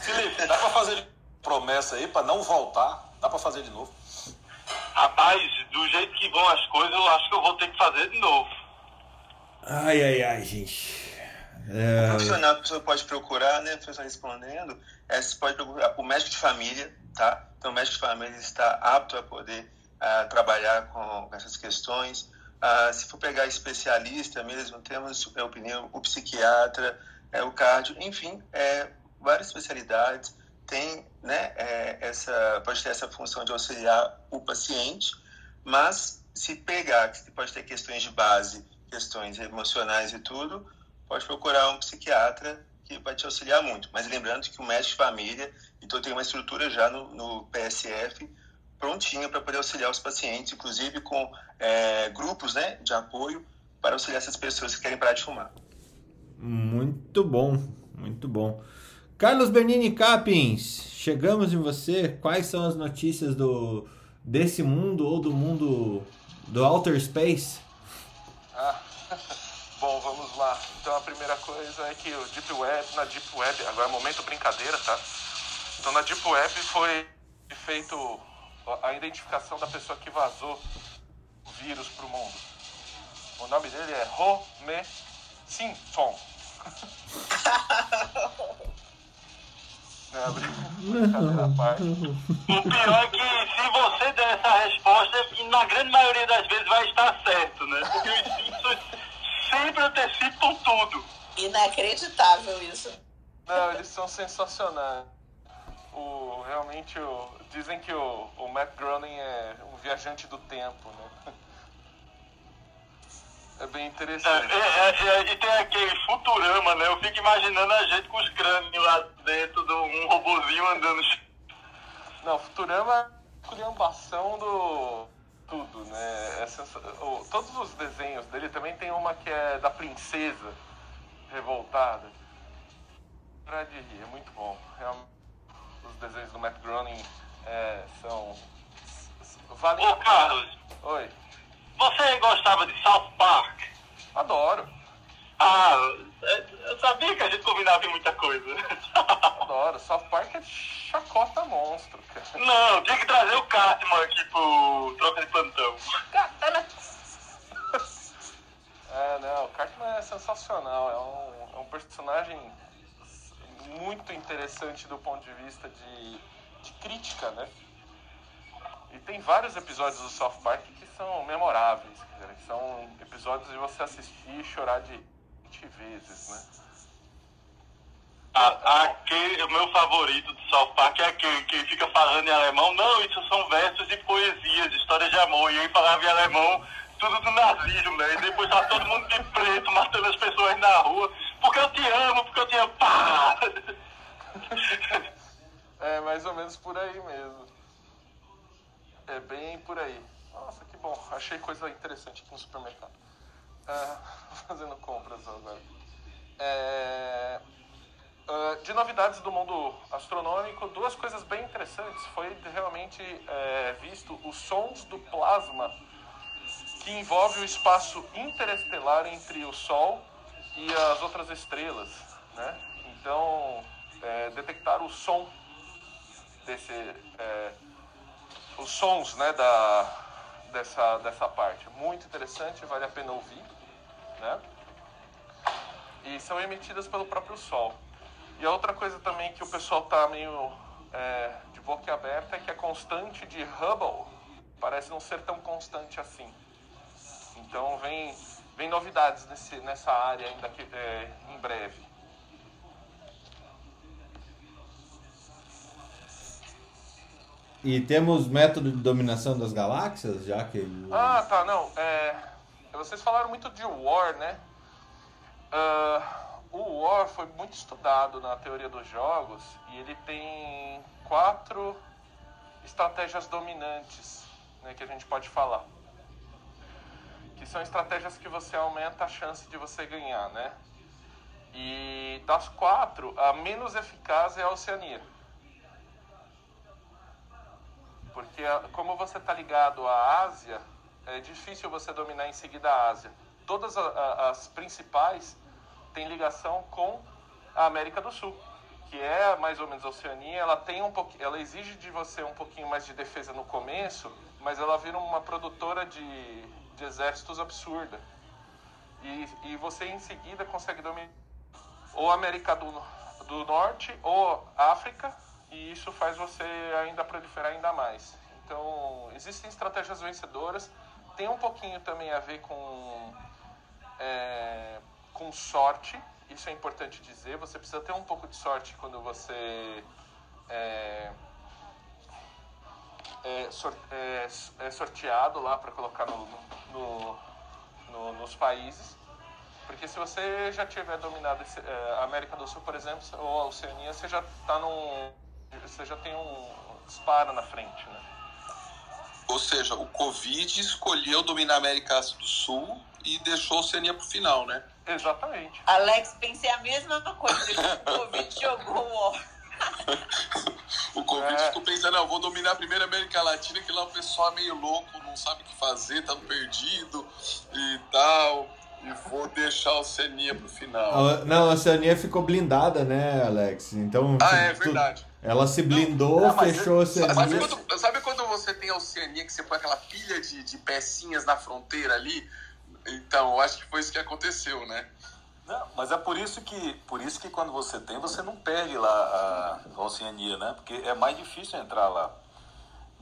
S5: Felipe, dá pra fazer promessa aí pra não voltar? Dá pra fazer de novo?
S2: Rapaz, do jeito que vão as coisas, eu acho que eu vou ter que fazer de novo.
S1: Ai, ai, ai, gente.
S7: O
S1: É,
S7: profissional que a pessoa pode procurar, né? A pessoa respondendo, é, você pode procurar o médico de família, tá? Então, o médico de família está apto a poder ah, trabalhar com, com essas questões. Ah, se for pegar especialista mesmo, temos a opinião, o psiquiatra, é, o cardio, enfim, é, várias especialidades tem, né, é, essa, pode ter essa função de auxiliar o paciente, mas se pegar, que pode ter questões de base, questões emocionais e tudo, pode procurar um psiquiatra que vai te auxiliar muito. Mas lembrando que o médico de família, então tem uma estrutura já no, no PSF prontinha para poder auxiliar os pacientes, inclusive com é, grupos né, de apoio para auxiliar essas pessoas que querem parar de fumar.
S1: muito bom, muito bom. Carlos Bernini Capins, chegamos em você. Quais são as notícias do, desse mundo ou do mundo do outer space?
S9: Ah, bom, vamos lá. Então a primeira coisa é que o Deep Web, na Deep Web, agora é momento brincadeira, tá? Então na Deep Web foi feito a identificação da pessoa que vazou o vírus pro mundo. O nome dele é Rome Simpson. Não, parte.
S2: O pior é que se você der essa resposta, na grande maioria das vezes vai estar certo, né? Porque os Simpsons sempre antecipam tudo.
S3: Inacreditável isso.
S9: Não, eles são sensacionais. O, realmente, o, dizem que o, o Matt Groening é um viajante do tempo, né? É bem
S2: É,
S9: interessante.
S2: é, é, e tem aquele Futurama, né? Eu fico imaginando a gente com os crânios lá dentro de um robozinho andando.
S9: Não, Futurama é a curiambação do tudo, né? É sensa- o- todos os desenhos dele também tem uma que é da princesa revoltada. Pra de rir, é muito bom. Realmente, os desenhos do Matt Groening é, são... Valem
S2: Ô. Carlos,
S9: Oi,
S2: você gostava de South Park?
S9: adoro,
S2: Ah, é, eu sabia que a gente combinava em muita coisa.
S9: adoro. South Park é chacota monstro, cara.
S2: Não, tinha que trazer o Cartman aqui pro Troca de Plantão.
S9: É, não, o Cartman é sensacional, é um, é um personagem muito interessante do ponto de vista de, de crítica, né? E tem vários episódios do South Park que são memoráveis, dizer, são episódios de você assistir e chorar de 20 vezes, né?
S2: Ah, o meu favorito do South Park é aquele que fica falando em alemão. Não, isso são versos de poesias, histórias de amor. E ele falava em alemão, tudo do nazismo, né? E depois tá todo mundo de preto, matando as pessoas na rua. Porque eu te amo, porque eu te amo. Pá!
S9: É mais ou menos por aí mesmo. É bem por aí. Nossa, que bom. Achei coisa interessante aqui no supermercado. Ah, fazendo compras agora. É, ah, de novidades do mundo astronômico, duas coisas bem interessantes. Foi realmente é, visto os sons do plasma que envolve o espaço interestelar entre o Sol e as outras estrelas, né? Então, é, detectar o som desse, é, os sons, né, da dessa dessa parte, muito interessante, vale a pena ouvir, né? E são emitidas pelo próprio Sol. E a outra coisa também que o pessoal tá meio é, de boca aberta é que a constante de Hubble parece não ser tão constante assim. Então vem, vem novidades nesse, nessa área ainda que, é, em breve.
S1: E temos método de dominação das galáxias, já que.
S9: Ah, tá, não. É, vocês falaram muito de War, né? Ah, o War foi muito estudado na teoria dos jogos e ele tem quatro estratégias dominantes né, que a gente pode falar. Que são estratégias que você aumenta a chance de você ganhar, né? E das quatro, a menos eficaz é a Oceania. Porque como você está ligado à Ásia, é difícil você dominar em seguida a Ásia. Todas as principais têm ligação com a América do Sul, que é mais ou menos a Oceania. Ela tem um pouquinho, ela exige de você um pouquinho mais de defesa no começo, mas ela vira uma produtora de, de exércitos absurda. E, e você em seguida consegue dominar ou América do, do Norte ou África, e isso faz você ainda proliferar ainda mais. Então, existem estratégias vencedoras, tem um pouquinho também a ver com, é, com sorte, isso é importante dizer, você precisa ter um pouco de sorte quando você é, é, sor- é, é sorteado lá para colocar no, no- no- nos países. Porque se você já tiver dominado esse, a América do Sul, por exemplo, ou a Oceania, você já tá num. Você já tem um disparo na frente, né?
S6: Ou seja, o Covid escolheu dominar a América do Sul e deixou a Oceania pro final, né?
S9: Exatamente.
S3: Alex, pensei a mesma coisa. O Covid jogou o.
S6: o Covid
S9: É.
S6: ficou pensando, não, vou dominar a primeira América Latina, que lá o pessoal é meio louco, não sabe o que fazer, tá perdido e tal. E vou deixar a Oceania pro final.
S1: Não, a Oceania ficou blindada, né, Alex? Então.
S6: Ah, é verdade.
S1: Ela se blindou,
S5: Não, mas
S1: fechou a
S6: Sabe
S1: Oceania.
S6: quando, sabe quando você tem a Oceania que você põe aquela pilha de, de pecinhas na fronteira ali? Então, eu acho que foi isso que aconteceu, né?
S5: Não, mas é por isso que por isso que quando você tem, você não perde lá a Oceania, né? Porque é mais difícil entrar lá.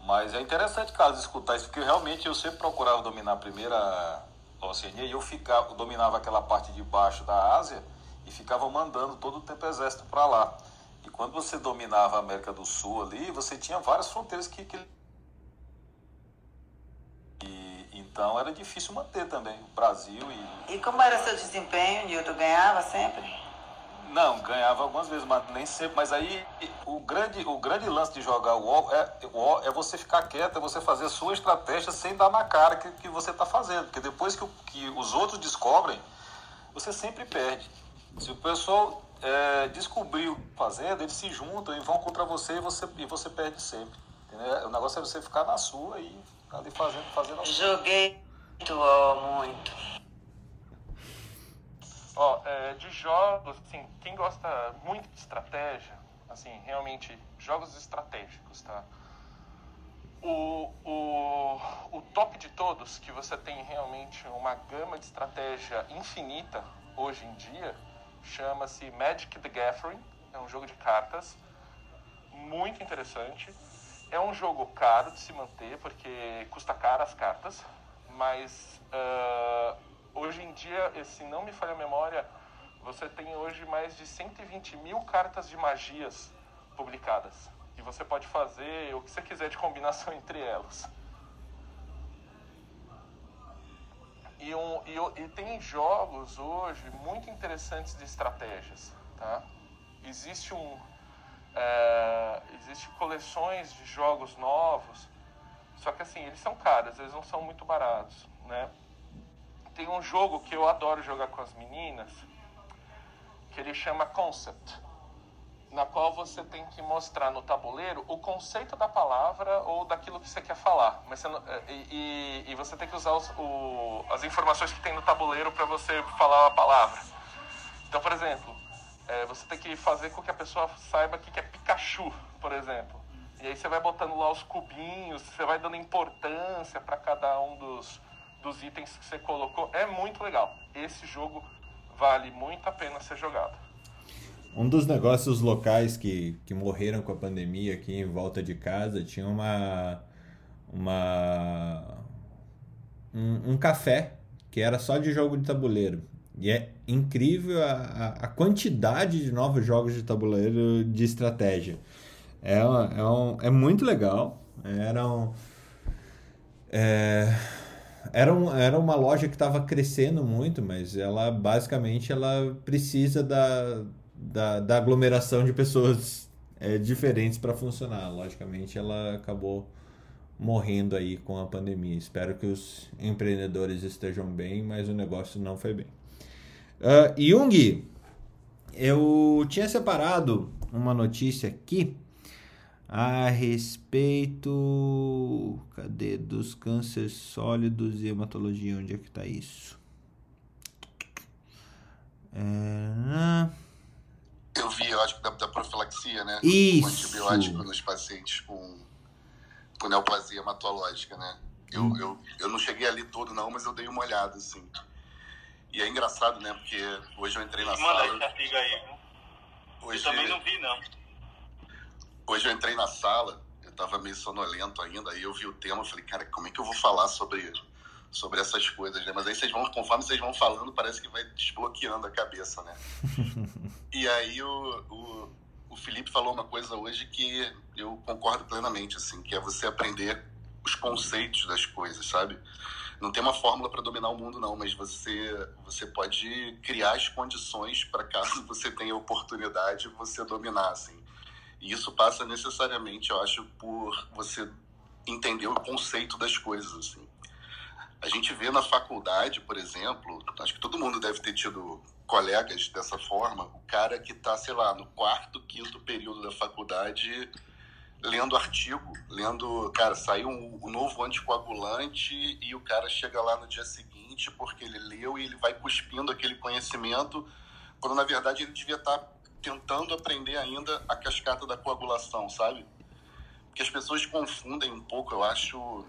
S5: Mas é interessante, caso escutar isso, porque realmente eu sempre procurava dominar a primeira Oceania e eu ficava, dominava aquela parte de baixo da Ásia e ficava mandando todo o tempo exército para lá. E quando você dominava a América do Sul ali, você tinha várias fronteiras que, que... E, então era difícil manter também o Brasil e
S4: E como era seu desempenho, Nilton? Ganhava sempre?
S5: Não, ganhava algumas vezes, mas nem sempre. Mas aí o grande, o grande lance de jogar o UOL é, o é você ficar quieto, é você fazer a sua estratégia sem dar na cara que, que você está fazendo. Porque depois que, que os outros descobrem, você sempre perde. Se o pessoal é, descobrir o que tá fazendo, eles se juntam e vão contra você e você, e você perde sempre. entendeu? O negócio é você ficar na sua e ali fazendo, fazendo.
S4: Joguei muito, ó, muito.
S9: Ó, é, de jogos, assim, quem gosta muito de estratégia, assim, realmente, jogos estratégicos, tá? O, o, o top de todos, que você tem realmente uma gama de estratégia infinita hoje em dia, chama-se Magic the Gathering, é um jogo de cartas, muito interessante. É um jogo caro de se manter, porque custa caro as cartas, mas ah, hoje em dia, se não me falha a memória, você tem hoje mais de 120 mil cartas de magias publicadas. E você pode fazer o que você quiser de combinação entre elas. E, um, e, e tem jogos hoje muito interessantes de estratégias, tá? Existe um... é, existe coleções de jogos novos, só que assim, eles são caros, eles não são muito baratos, né? Tem um jogo que eu adoro jogar com as meninas, que ele chama Concept, na qual você tem que mostrar no tabuleiro o conceito da palavra ou daquilo que você quer falar. Mas não- e, e- e você tem que usar os- o- as informações que tem no tabuleiro para você falar a palavra. Então, por exemplo, é, você tem que fazer com que a pessoa saiba o que é Pikachu, por exemplo. E aí você vai botando lá os cubinhos, você vai dando importância para cada um dos, dos itens que você colocou. É muito legal. Esse jogo vale muito a pena ser jogado.
S1: Um dos negócios locais que, que morreram com a pandemia aqui em volta de casa tinha uma. uma um, um café que era só de jogo de tabuleiro. E é incrível a, a, quantidade de novos jogos de tabuleiro de estratégia. É, é, um, é muito legal. Era um, é, era, um, era uma loja que estava crescendo muito, mas ela basicamente ela precisa da, da, da aglomeração de pessoas é, diferentes para funcionar. Logicamente, ela acabou morrendo aí com a pandemia. Espero que os empreendedores estejam bem, mas o negócio não foi bem. Ah, Jung, eu tinha separado uma notícia aqui a respeito. Cadê? Dos cânceres sólidos e hematologia. Onde é que tá isso? É...
S10: Eu vi, eu acho que da, da profilaxia, né?
S1: Isso.
S10: Com antibiótico nos pacientes com, com neoplasia hematológica, né? Eu,
S1: Hum.
S10: eu, eu não cheguei ali todo, não, mas eu dei uma olhada, assim. E é engraçado, né? Porque hoje eu entrei na
S11: Manda esse
S10: sala.
S11: artigo aí. viu? Eu
S10: Hoje,
S11: também não vi, não.
S10: hoje eu entrei na sala, eu tava meio sonolento ainda, aí eu vi o tema, eu falei, cara, como é que eu vou falar sobre, sobre essas coisas, né? Mas aí vocês vão, conforme vocês vão falando, parece que vai desbloqueando a cabeça, né? E aí o, o, o Felipe falou uma coisa hoje que eu concordo plenamente, assim, que é você aprender os conceitos das coisas, sabe? Não tem uma fórmula para dominar o mundo, não, mas você, você pode criar as condições para caso você tenha oportunidade, você dominar, assim. E isso passa necessariamente, eu acho, por você entender o conceito das coisas, assim. A gente vê na faculdade, por exemplo, acho que todo mundo deve ter tido colegas dessa forma, o cara que está, sei lá, no quarto, quinto período da faculdade, lendo artigo, lendo, cara, saiu um, um novo anticoagulante e o cara chega lá no dia seguinte porque ele leu e ele vai cuspindo aquele conhecimento, quando na verdade ele devia estar tá tentando aprender ainda a cascata da coagulação, sabe? Porque as pessoas confundem um pouco, eu acho,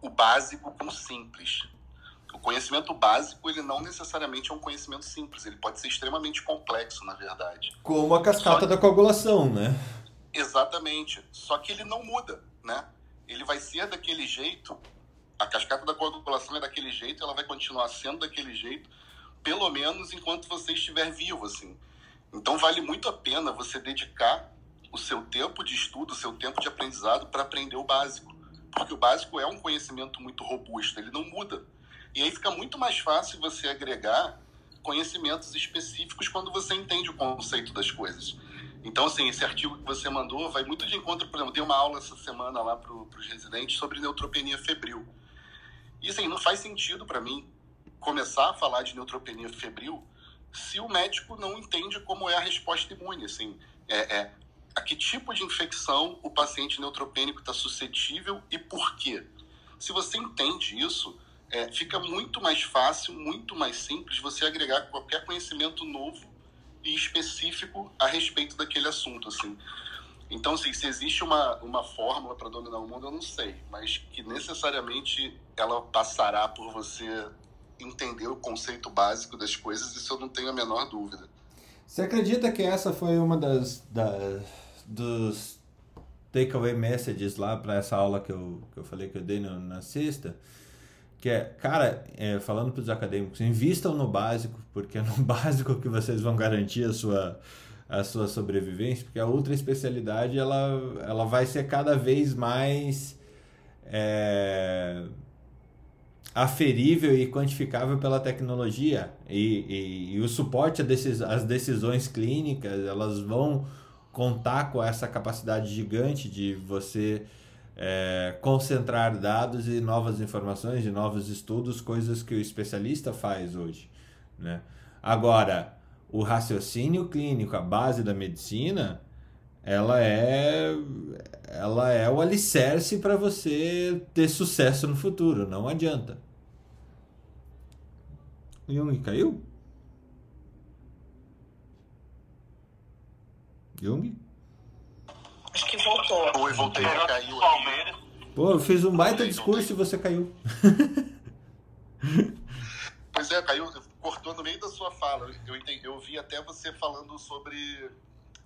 S10: o básico com o simples. O conhecimento básico, ele não necessariamente é um conhecimento simples, ele pode ser extremamente complexo, na verdade.
S1: Como a cascata da coagulação, né?
S10: Exatamente. Só que ele não muda, né? Ele vai ser daquele jeito, a cascata da coagulação é daquele jeito, ela vai continuar sendo daquele jeito, pelo menos enquanto você estiver vivo, assim. Então vale muito a pena você dedicar o seu tempo de estudo, o seu tempo de aprendizado para aprender o básico. Porque o básico é um conhecimento muito robusto, ele não muda. E aí fica muito mais fácil você agregar conhecimentos específicos quando você entende o conceito das coisas. Então, assim, esse artigo que você mandou vai muito de encontro, por exemplo, tem uma aula essa semana lá para os residentes sobre neutropenia febril. E, assim, não faz sentido para mim começar a falar de neutropenia febril se o médico não entende como é a resposta imune, assim, é, é a que tipo de infecção o paciente neutropênico está suscetível e por quê. Se você entende isso, é, fica muito mais fácil, muito mais simples você agregar qualquer conhecimento novo e específico a respeito daquele assunto, assim. Então, assim, se existe uma, uma fórmula para dominar o mundo, eu não sei, mas que necessariamente ela passará por você entender o conceito básico das coisas, isso eu não tenho a menor dúvida.
S1: Você acredita que essa foi uma das, das dos takeaway messages lá para essa aula que eu, que eu falei que eu dei no, na sexta? Que é, cara, é, falando para os acadêmicos, invistam no básico, porque é no básico que vocês vão garantir a sua, a sua sobrevivência, porque a ultra especialidade ela, ela vai ser cada vez mais é, aferível e quantificável pela tecnologia. E, e, e o suporte às decisões clínicas elas vão contar com essa capacidade gigante de você é, concentrar dados e novas informações e novos estudos, coisas que o especialista faz hoje. Né? Agora, o raciocínio clínico, a base da medicina, ela é, ela é o alicerce para você ter sucesso no futuro, não adianta. Jung caiu? Jung?
S3: Acho que voltou.
S10: Oi, voltei, caiu.
S1: Pô, eu fiz um baita discurso e você caiu.
S10: pois é, caiu, cortou no meio da sua fala. Eu, entendi, eu vi até você falando sobre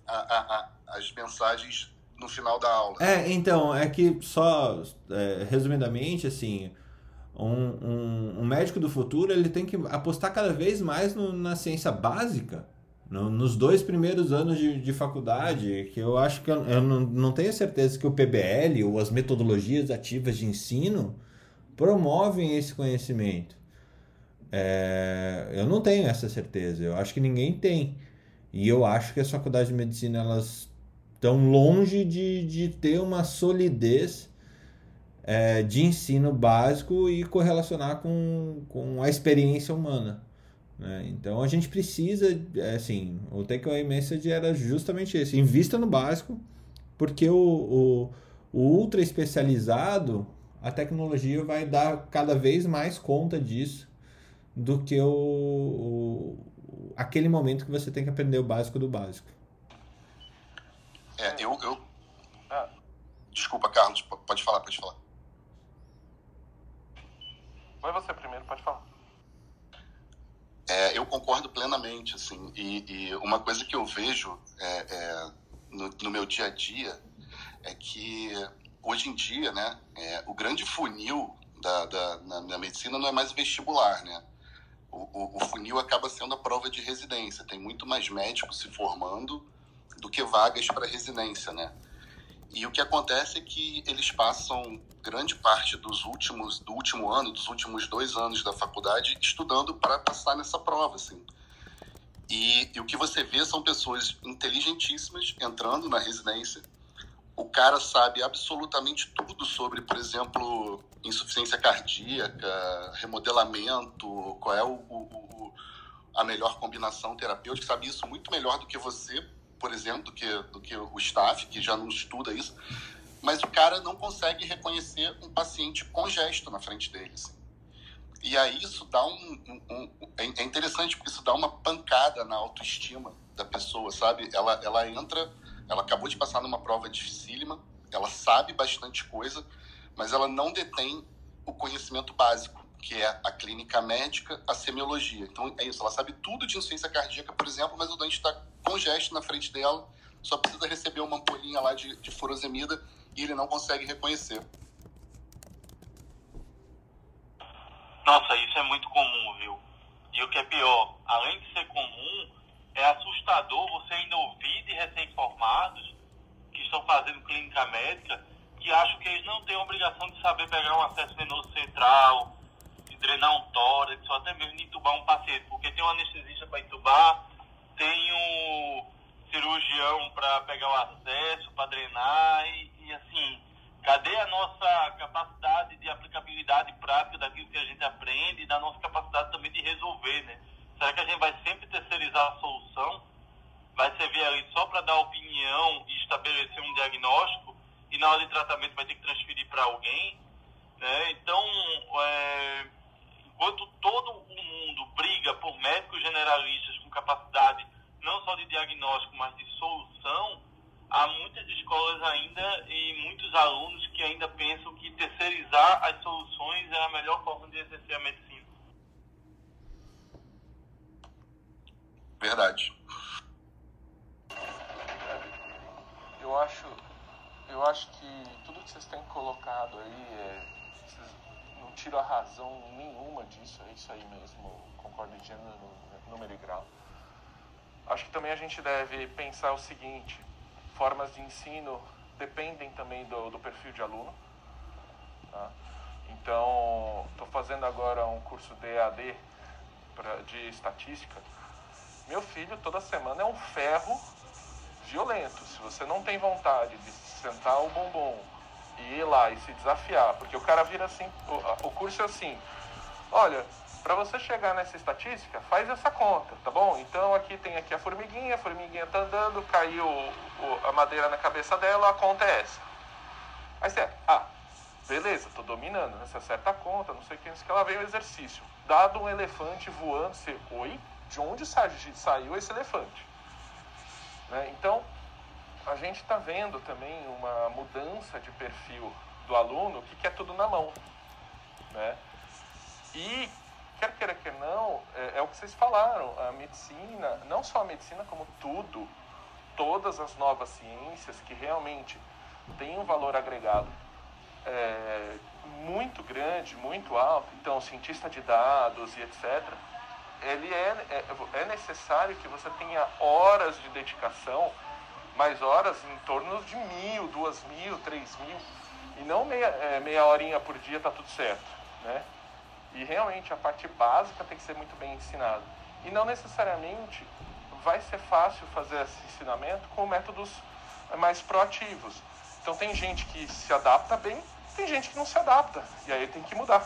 S10: a, a, a, as mensagens no final da aula.
S1: É, então, é que só, é, resumidamente, assim, um, um, um, médico do futuro ele tem que apostar cada vez mais no, na ciência básica no, nos dois primeiros anos de, de faculdade, que eu acho que eu, eu não, não tenho certeza que o PBL ou as metodologias ativas de ensino promovem esse conhecimento. É, eu não tenho essa certeza, eu acho que ninguém tem. E eu acho que as faculdades de medicina elas estão longe de, de ter uma solidez é, de ensino básico e correlacionar com, com a experiência humana. Né? Então a gente precisa, é, assim, o takeaway message era justamente esse: invista no básico, porque o, o, o ultra especializado, a tecnologia vai dar cada vez mais conta disso do que o, o aquele momento que você tem que aprender o básico do básico.
S10: É, eu, eu... Ah. Desculpa, Carlos, pode falar, pode falar.
S9: Vai você primeiro, pode falar.
S10: É, eu concordo plenamente, assim, e, e, uma coisa que eu vejo é, é, no, no, meu dia a dia é que hoje em dia, né, é, o grande funil da, da na, na, medicina não é mais vestibular, né? O, o, o, funil acaba sendo a prova de residência. Tem muito mais médicos se formando do que vagas para residência, né? E o que acontece é que eles passam grande parte dos últimos do último ano, dos últimos dois anos da faculdade, estudando para passar nessa prova, assim. E, e, o que você vê são pessoas inteligentíssimas entrando na residência. O cara sabe absolutamente tudo sobre, por exemplo, insuficiência cardíaca, remodelamento, qual é o, o, o a melhor combinação terapêutica, sabe isso muito melhor do que você, por exemplo, do que, do que o staff, que já não estuda isso. Mas o cara não consegue reconhecer um paciente com gesto na frente dele. Assim. E aí isso dá um, um, um, é, é interessante porque isso dá uma pancada na autoestima da pessoa, sabe? Ela, ela entra, ela acabou de passar numa prova dificílima, ela sabe bastante coisa, mas ela não detém o conhecimento básico que é a clínica médica, a semiologia. Então é isso, ela sabe tudo de insuficiência cardíaca, por exemplo, mas o doente está com gesto na frente dela, só precisa receber uma ampulhinha lá de, de furosemida e ele não consegue reconhecer.
S2: Nossa, isso é muito comum, viu? E o que é pior, além de ser comum, é assustador você ainda ouvir de recém-formados que estão fazendo clínica médica que acham que eles não têm a obrigação de saber pegar um acesso venoso central, drenar um tórax, ou até mesmo entubar um paciente, porque tem um anestesista para entubar, tem um cirurgião para pegar o acesso, para drenar, e, e, assim, cadê a nossa capacidade de aplicabilidade prática daquilo que a gente aprende e da nossa capacidade também de resolver, né? Será que a gente vai sempre terceirizar a solução? Vai servir ali só para dar opinião e estabelecer um diagnóstico e na hora de tratamento vai ter que transferir para alguém? Né? Então, é, enquanto todo o mundo briga por médicos generalistas com capacidade não só de diagnóstico, mas de solução, há muitas escolas ainda e muitos alunos que ainda pensam que terceirizar as soluções é a melhor forma de exercer a medicina.
S10: Verdade.
S9: Eu acho, eu acho que tudo que vocês têm colocado aí é tiro a razão nenhuma disso, é isso aí mesmo, concordo em gênero, número e grau. Acho que também a gente deve pensar o seguinte, formas de ensino dependem também do, do perfil de aluno. Tá? Então, estou fazendo agora um curso de EAD pra, de estatística. Meu filho, toda semana, é um ferro violento. Se você não tem vontade de sentar o bombom e ir lá e se desafiar, porque o cara vira assim, o, o curso é assim, olha, para você chegar nessa estatística, faz essa conta, tá bom? Então aqui tem aqui a formiguinha, a formiguinha tá andando, caiu o, a madeira na cabeça dela, a conta é essa. Aí você, ah, beleza, tô dominando, né? Você acerta a conta, não sei o que, não sei o que, lá vem o exercício. Dado um elefante voando, você, oi, de onde saiu esse elefante? Né? Então, a gente está vendo também uma mudança de perfil do aluno que quer tudo na mão. Né? E, quer queira que não, é, é, o que vocês falaram, a medicina, não só a medicina, como tudo, todas as novas ciências que realmente têm um valor agregado é, muito grande, muito alto, então, cientista de dados e etc., ele é, é, é necessário que você tenha horas de dedicação mais horas em torno de mil, duas mil, três mil. E não meia, é, meia horinha por dia está tudo certo. Né? E realmente a parte básica tem que ser muito bem ensinada. E não necessariamente vai ser fácil fazer esse ensinamento com métodos mais proativos. Então tem gente que se adapta bem, tem gente que não se adapta. E aí tem que mudar.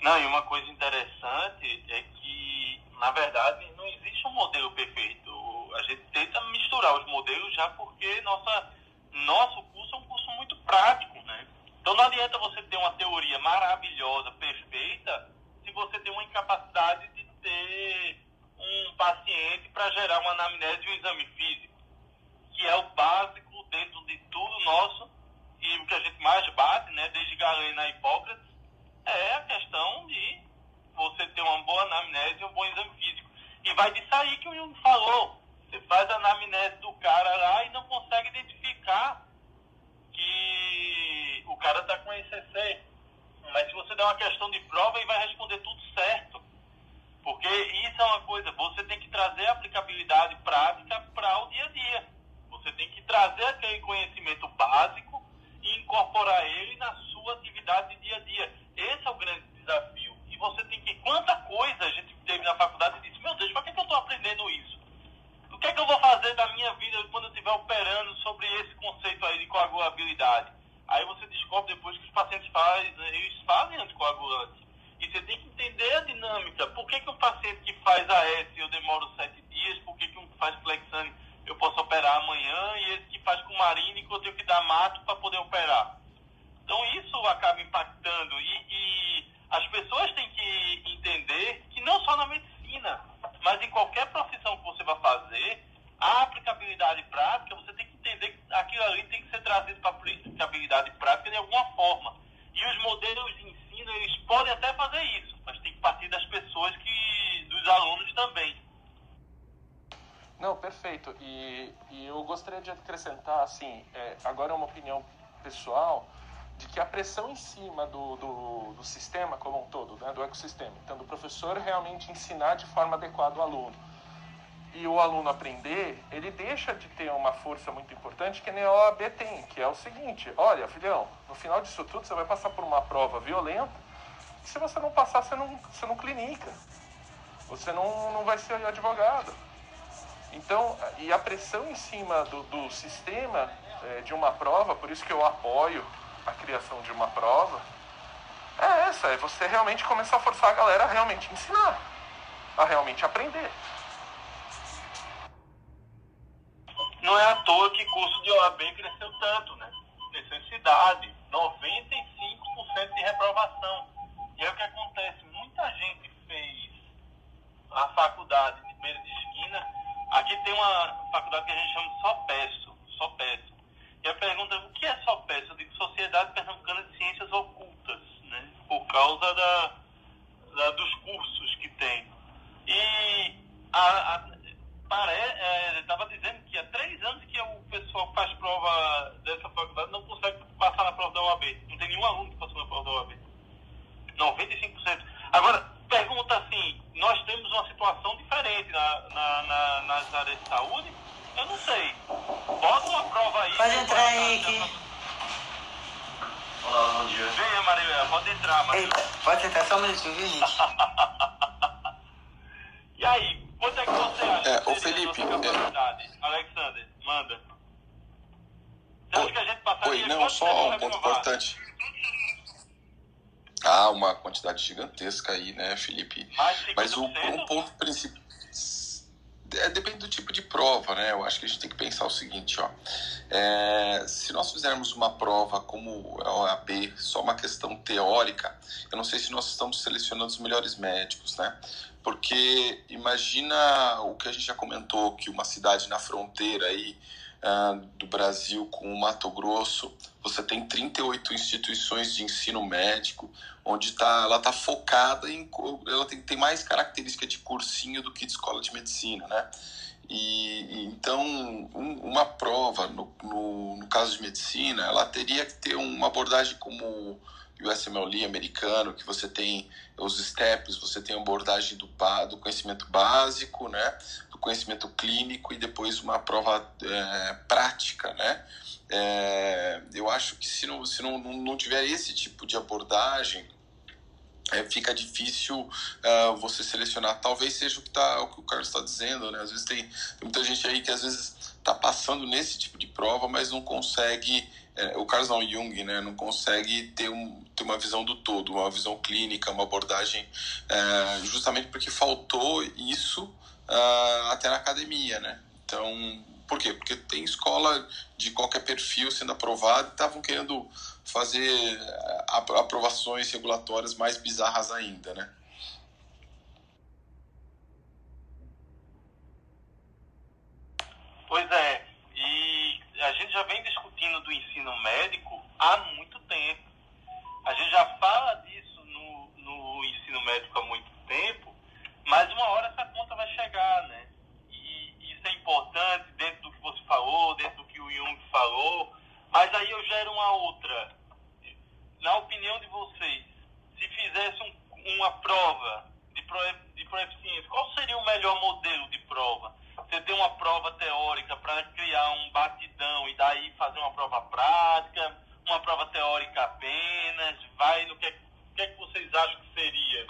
S2: Não, e uma coisa interessante é que, na verdade, não existe um modelo perfeito. A gente tenta misturar os modelos já porque nossa, nosso curso é um curso muito prático, né? Então não adianta você ter uma teoria maravilhosa, perfeita, se você tem uma incapacidade de ter um paciente para gerar uma anamnese e um exame físico, que é o básico dentro de tudo nosso e o que a gente mais bate, né, desde Galeno a Hipócrates, é a questão de você ter uma boa anamnese e um bom exame físico. E vai disso aí que o Jung falou. Você faz a anamnese do cara lá e não consegue identificar que o cara está com ECC. Mas se você der uma questão de prova, ele vai responder tudo certo. Porque isso é uma coisa, você tem que trazer aplicabilidade prática para o dia a dia. Você tem que trazer aquele conhecimento básico e incorporar ele na sua atividade de dia a dia. Esse é o grande desafio. E você tem que. Quanta coisa a gente teve na faculdade e disse: Meu Deus, para que, que eu estou aprendendo isso? O que é que eu vou fazer da minha vida quando eu estiver operando sobre esse conceito aí de coagulabilidade? Aí você descobre depois que os pacientes fazem, eles fazem anticoagulantes. E você tem que entender a dinâmica. Por que, que um paciente que faz AS eu demoro sete dias? Por que, que um que faz Flexane eu posso operar amanhã? E esse que faz com Marine eu tenho que dar mato para poder operar? Então isso acaba impactando. E, e as pessoas têm que entender que não só na medicina, mas em qualquer profissão que você vai fazer, a aplicabilidade prática, você tem que entender que aquilo ali tem que ser trazido para a aplicabilidade prática de alguma forma. E os modelos de ensino, eles podem até fazer isso, mas tem que partir das pessoas que, dos alunos também.
S9: Não, perfeito. E, e eu gostaria de acrescentar, assim, é, agora é uma opinião pessoal, de que a pressão em cima do, do, do sistema como um todo, né, do ecossistema, então do professor realmente ensinar de forma adequada o aluno. E o aluno aprender, ele deixa de ter uma força muito importante que nem a OAB tem, que é o seguinte, olha, filhão, no final disso tudo você vai passar por uma prova violenta, e se você não passar, você não, você não clinica, você não, não vai ser advogado. Então, e a pressão em cima do, do sistema é, de uma prova, por isso que eu apoio a criação de uma prova, é essa, é você realmente começar a forçar a galera a realmente ensinar, a realmente aprender.
S2: Não é à toa que curso de OAB cresceu tanto, né? Cidade, 95% de reprovação. E é o que acontece, muita gente fez a faculdade de beira de esquina. Aqui tem uma faculdade que a gente chama de SOPESO, SOPESO. E a pergunta é, o que é SOPESO? Eu digo Sociedade Pernambucana de Ciências Ocultas, né? Por causa da, da dos cursos que tem. E a, a estava é, dizendo que há três anos que o pessoal faz prova dessa faculdade não consegue passar na prova da OAB. Não tem nenhum aluno que passou na prova da OAB. 95%. Agora, pergunta assim, nós temos uma situação diferente na, na, na, nas áreas de saúde? Eu não sei. Bota uma prova aí.
S4: Pode entrar Henrique.
S2: Olá, bom dia. Venha, Maria, pode entrar, Maria.
S4: Eita, pode entrar só um minutinho, viu, gente?
S2: e aí, Quanto é que você acha?
S6: É, ô Felipe.
S2: É... Alexander, manda. Você acha que a gente passaria
S6: Oi, não, só um ponto importante. Ah, uma quantidade gigantesca aí, né, Felipe? Mas o, o ponto principal. É, depende do tipo de prova, né? Eu acho que a gente tem que pensar o seguinte, ó. É, se nós fizermos uma prova como a OAB, só uma questão teórica, eu não sei se nós estamos selecionando os melhores médicos, né? porque imagina o que a gente já comentou, que uma cidade na fronteira aí uh, do Brasil com o Mato Grosso, você tem 38 instituições de ensino médico, onde tá, ela está focada em... ela tem, tem mais característica de cursinho do que de escola de medicina, né? E, então, um, uma prova, no, no, no, caso de medicina, ela teria que ter uma abordagem como o USMLE americano, que você tem os steps, você tem a abordagem do, do conhecimento básico, né, do conhecimento clínico e depois uma prova é, prática, né. É, eu acho que se, não, se não, não tiver esse tipo de abordagem, é, fica difícil uh, você selecionar. Talvez seja o que, tá, o, que o Carlos está dizendo, né? Às vezes tem, tem, muita gente aí que às vezes está passando nesse tipo de prova, mas não consegue é, o Carl Jung né, não consegue ter, um, ter uma visão do todo, uma visão clínica, uma abordagem, é, justamente porque faltou isso uh, até na academia, né? Então, por quê? Porque tem escola de qualquer perfil sendo aprovada e estavam querendo fazer é, aprovações regulatórias mais bizarras ainda, né?
S2: Pois é, e a gente já vem discutindo do ensino médico há muito tempo. A gente já fala disso no, no ensino médico há muito tempo, mas uma hora essa conta vai chegar, né? Isso é importante dentro do que você falou, dentro do que o Jung falou, mas aí eu gero uma outra. Na opinião de vocês, se fizesse um, uma prova de, pro, de proeficiência, qual seria o melhor modelo de prova? você tem uma prova teórica para criar um batidão e daí fazer uma prova prática, uma prova teórica apenas, vai no que, que é que vocês acham que seria?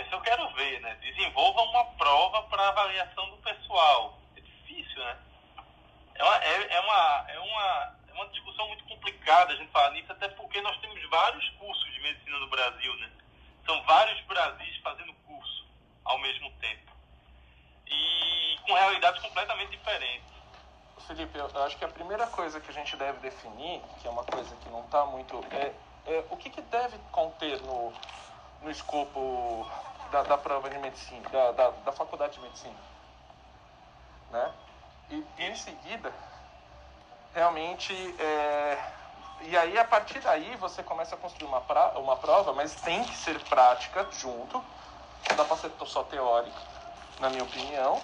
S2: Isso eu quero ver, né? Desenvolva uma prova para avaliação do pessoal. É difícil, né? É uma, é, é, uma, é, uma, é uma discussão muito complicada a gente falar nisso, até porque nós temos vários cursos de medicina no Brasil, né? São vários Brasis fazendo curso ao mesmo tempo. E com realidades completamente diferentes.
S9: Felipe, eu acho que a primeira coisa que a gente deve definir, que é uma coisa que não está muito. É, é o que, que deve conter no, no escopo da, da prova de medicina, da, da, da faculdade de medicina. Né? E, e em seguida, realmente. É, e aí, a partir daí, você começa a construir uma, pra, uma prova, mas tem que ser prática junto. Não dá para ser só teórica, na minha opinião.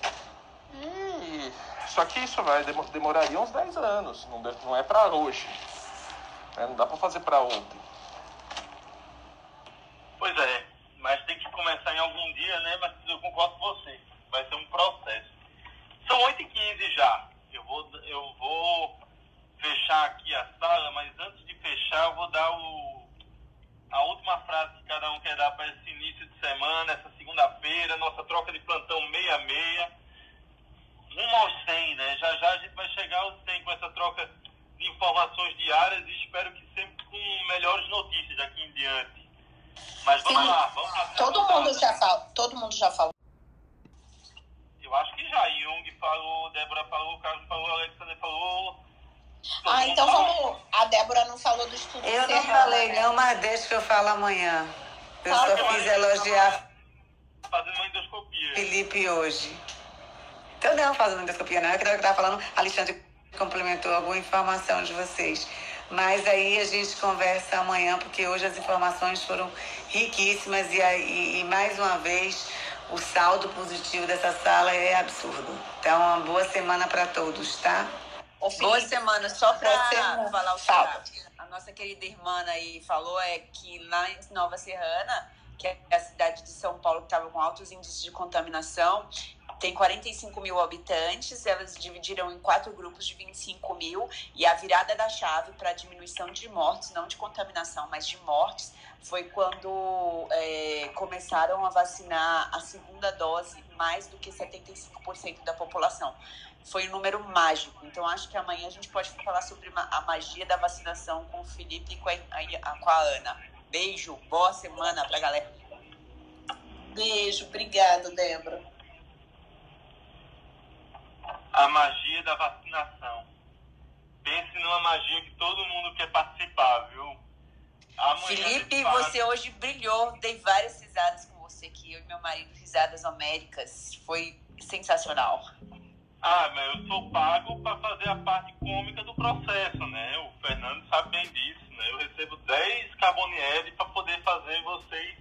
S9: E só que isso vai demoraria uns 10 anos, não, não é para hoje. Né? Não dá para fazer para ontem.
S2: Pois é, começar em algum dia, né? Mas eu concordo com você, vai ser um processo. São 8h15 já. Eu vou, eu vou fechar aqui a sala, mas antes de fechar, eu vou dar o, a última frase que cada um quer dar para esse início de semana, essa segunda-feira, nossa troca de plantão meia-meia. Rumo aos 100, né? Já já a gente vai chegar aos 100 com essa troca de informações diárias e espero que sempre com melhores notícias daqui em diante. Mas vamos Sim. lá, vamos lá.
S3: Todo mundo, já fala, todo mundo já falou.
S2: Eu acho que já. Jung falou, Débora falou, Carlos falou, Alexander falou.
S3: Ah, então vamos. A Débora não falou do estudo.
S4: Eu não falei, não, mas deixa que eu falo amanhã. Eu ah, só quis elogiar.
S2: Fazendo uma endoscopia.
S4: Felipe hoje. Então não, fazendo endoscopia, não. É que eu estava falando, Alexandre complementou alguma informação de vocês. Mas aí a gente conversa amanhã, porque hoje as informações foram riquíssimas e, e, e mais uma vez o saldo positivo dessa sala é absurdo. Então, uma boa semana para todos, tá?
S8: Boa semana, só para falar o que a nossa querida irmã aí falou é que lá em Nova Serrana, que é a cidade de São Paulo que estava com altos índices de contaminação, tem 45 mil habitantes, elas dividiram em quatro grupos de 25 mil, e a virada da chave para a diminuição de mortes, não de contaminação, mas de mortes, foi quando é, começaram a vacinar a segunda dose mais do que 75% da população. Foi um número mágico. Então, acho que amanhã a gente pode falar sobre a magia da vacinação com o Felipe e com a, com a Ana. Beijo, boa semana pra galera.
S3: Beijo, obrigada, Débora.
S2: A magia da vacinação. Pense numa magia que todo mundo quer participar, viu?
S8: Amanhã Felipe, você hoje brilhou. Dei várias risadas com você aqui. Eu e meu marido, risadas homéricas. Foi sensacional.
S2: Ah, mas eu sou pago para fazer a parte cômica do processo, né? O Fernando sabe bem disso, né? Eu recebo 10 Carbonieri para poder fazer vocês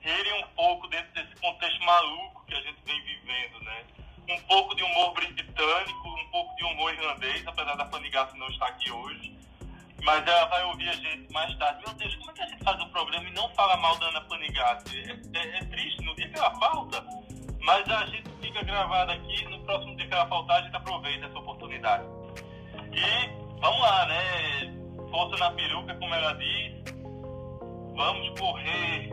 S2: rirem um pouco dentro desse contexto maluco que a gente vem vivendo, né? Um pouco de humor britânico, um pouco de humor irlandês, apesar da Panigato não estar aqui hoje. Mas ela vai ouvir a gente mais tarde. Meu Deus, como é que a gente faz um programa e não fala mal da Ana Panigatti? É, é, é, triste, no dia que ela falta, mas a gente fica gravado aqui, no próximo dia que ela faltar, a gente aproveita essa oportunidade. E vamos lá, né? Força na peruca, como ela diz. Vamos correr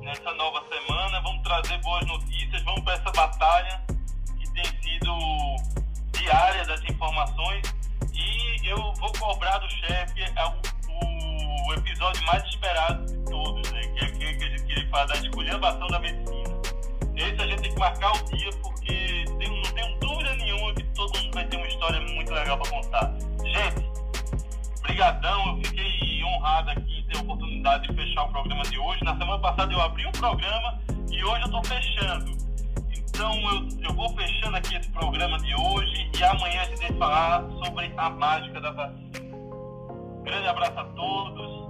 S2: nessa nova semana, vamos trazer boas notícias, vamos para essa batalha tem sido diária das informações e eu vou cobrar do chefe é o, o, episódio mais esperado de todos, né? que é aquele que a gente queria falar da esculhambação da medicina. Esse a gente tem que marcar o dia, porque tem, não tenho dúvida nenhuma que todo mundo vai ter uma história muito legal para contar. Gente, brigadão, eu fiquei honrado aqui ter a oportunidade de fechar o programa de hoje. Na semana passada eu abri um programa e hoje eu estou fechando. Então eu, eu vou fechando aqui esse programa de hoje e amanhã a gente vai falar sobre a mágica da vacina. Grande abraço a todos.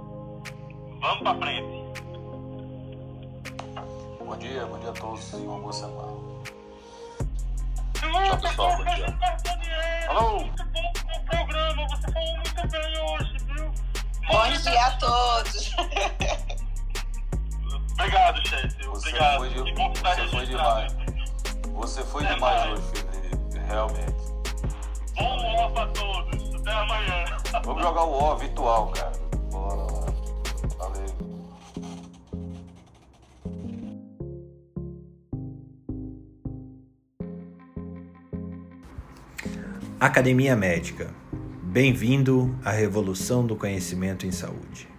S2: Vamos para frente.
S5: Bom dia, bom dia a todos e uma boa semana.
S2: Tchau, pessoal, bom dia. Alô? Muito bom o programa, você falou muito bem hoje, viu?
S3: Bom dia a todos.
S2: Obrigado, chefe. Obrigado.
S5: Foi de, você foi demais. Você foi é demais mais. hoje, Felipe, realmente.
S2: Bom O pra todos. Até amanhã.
S5: Vamos jogar o O virtual, cara. Bora lá. Valeu.
S1: Academia Médica Bem-vindo à revolução do conhecimento em saúde.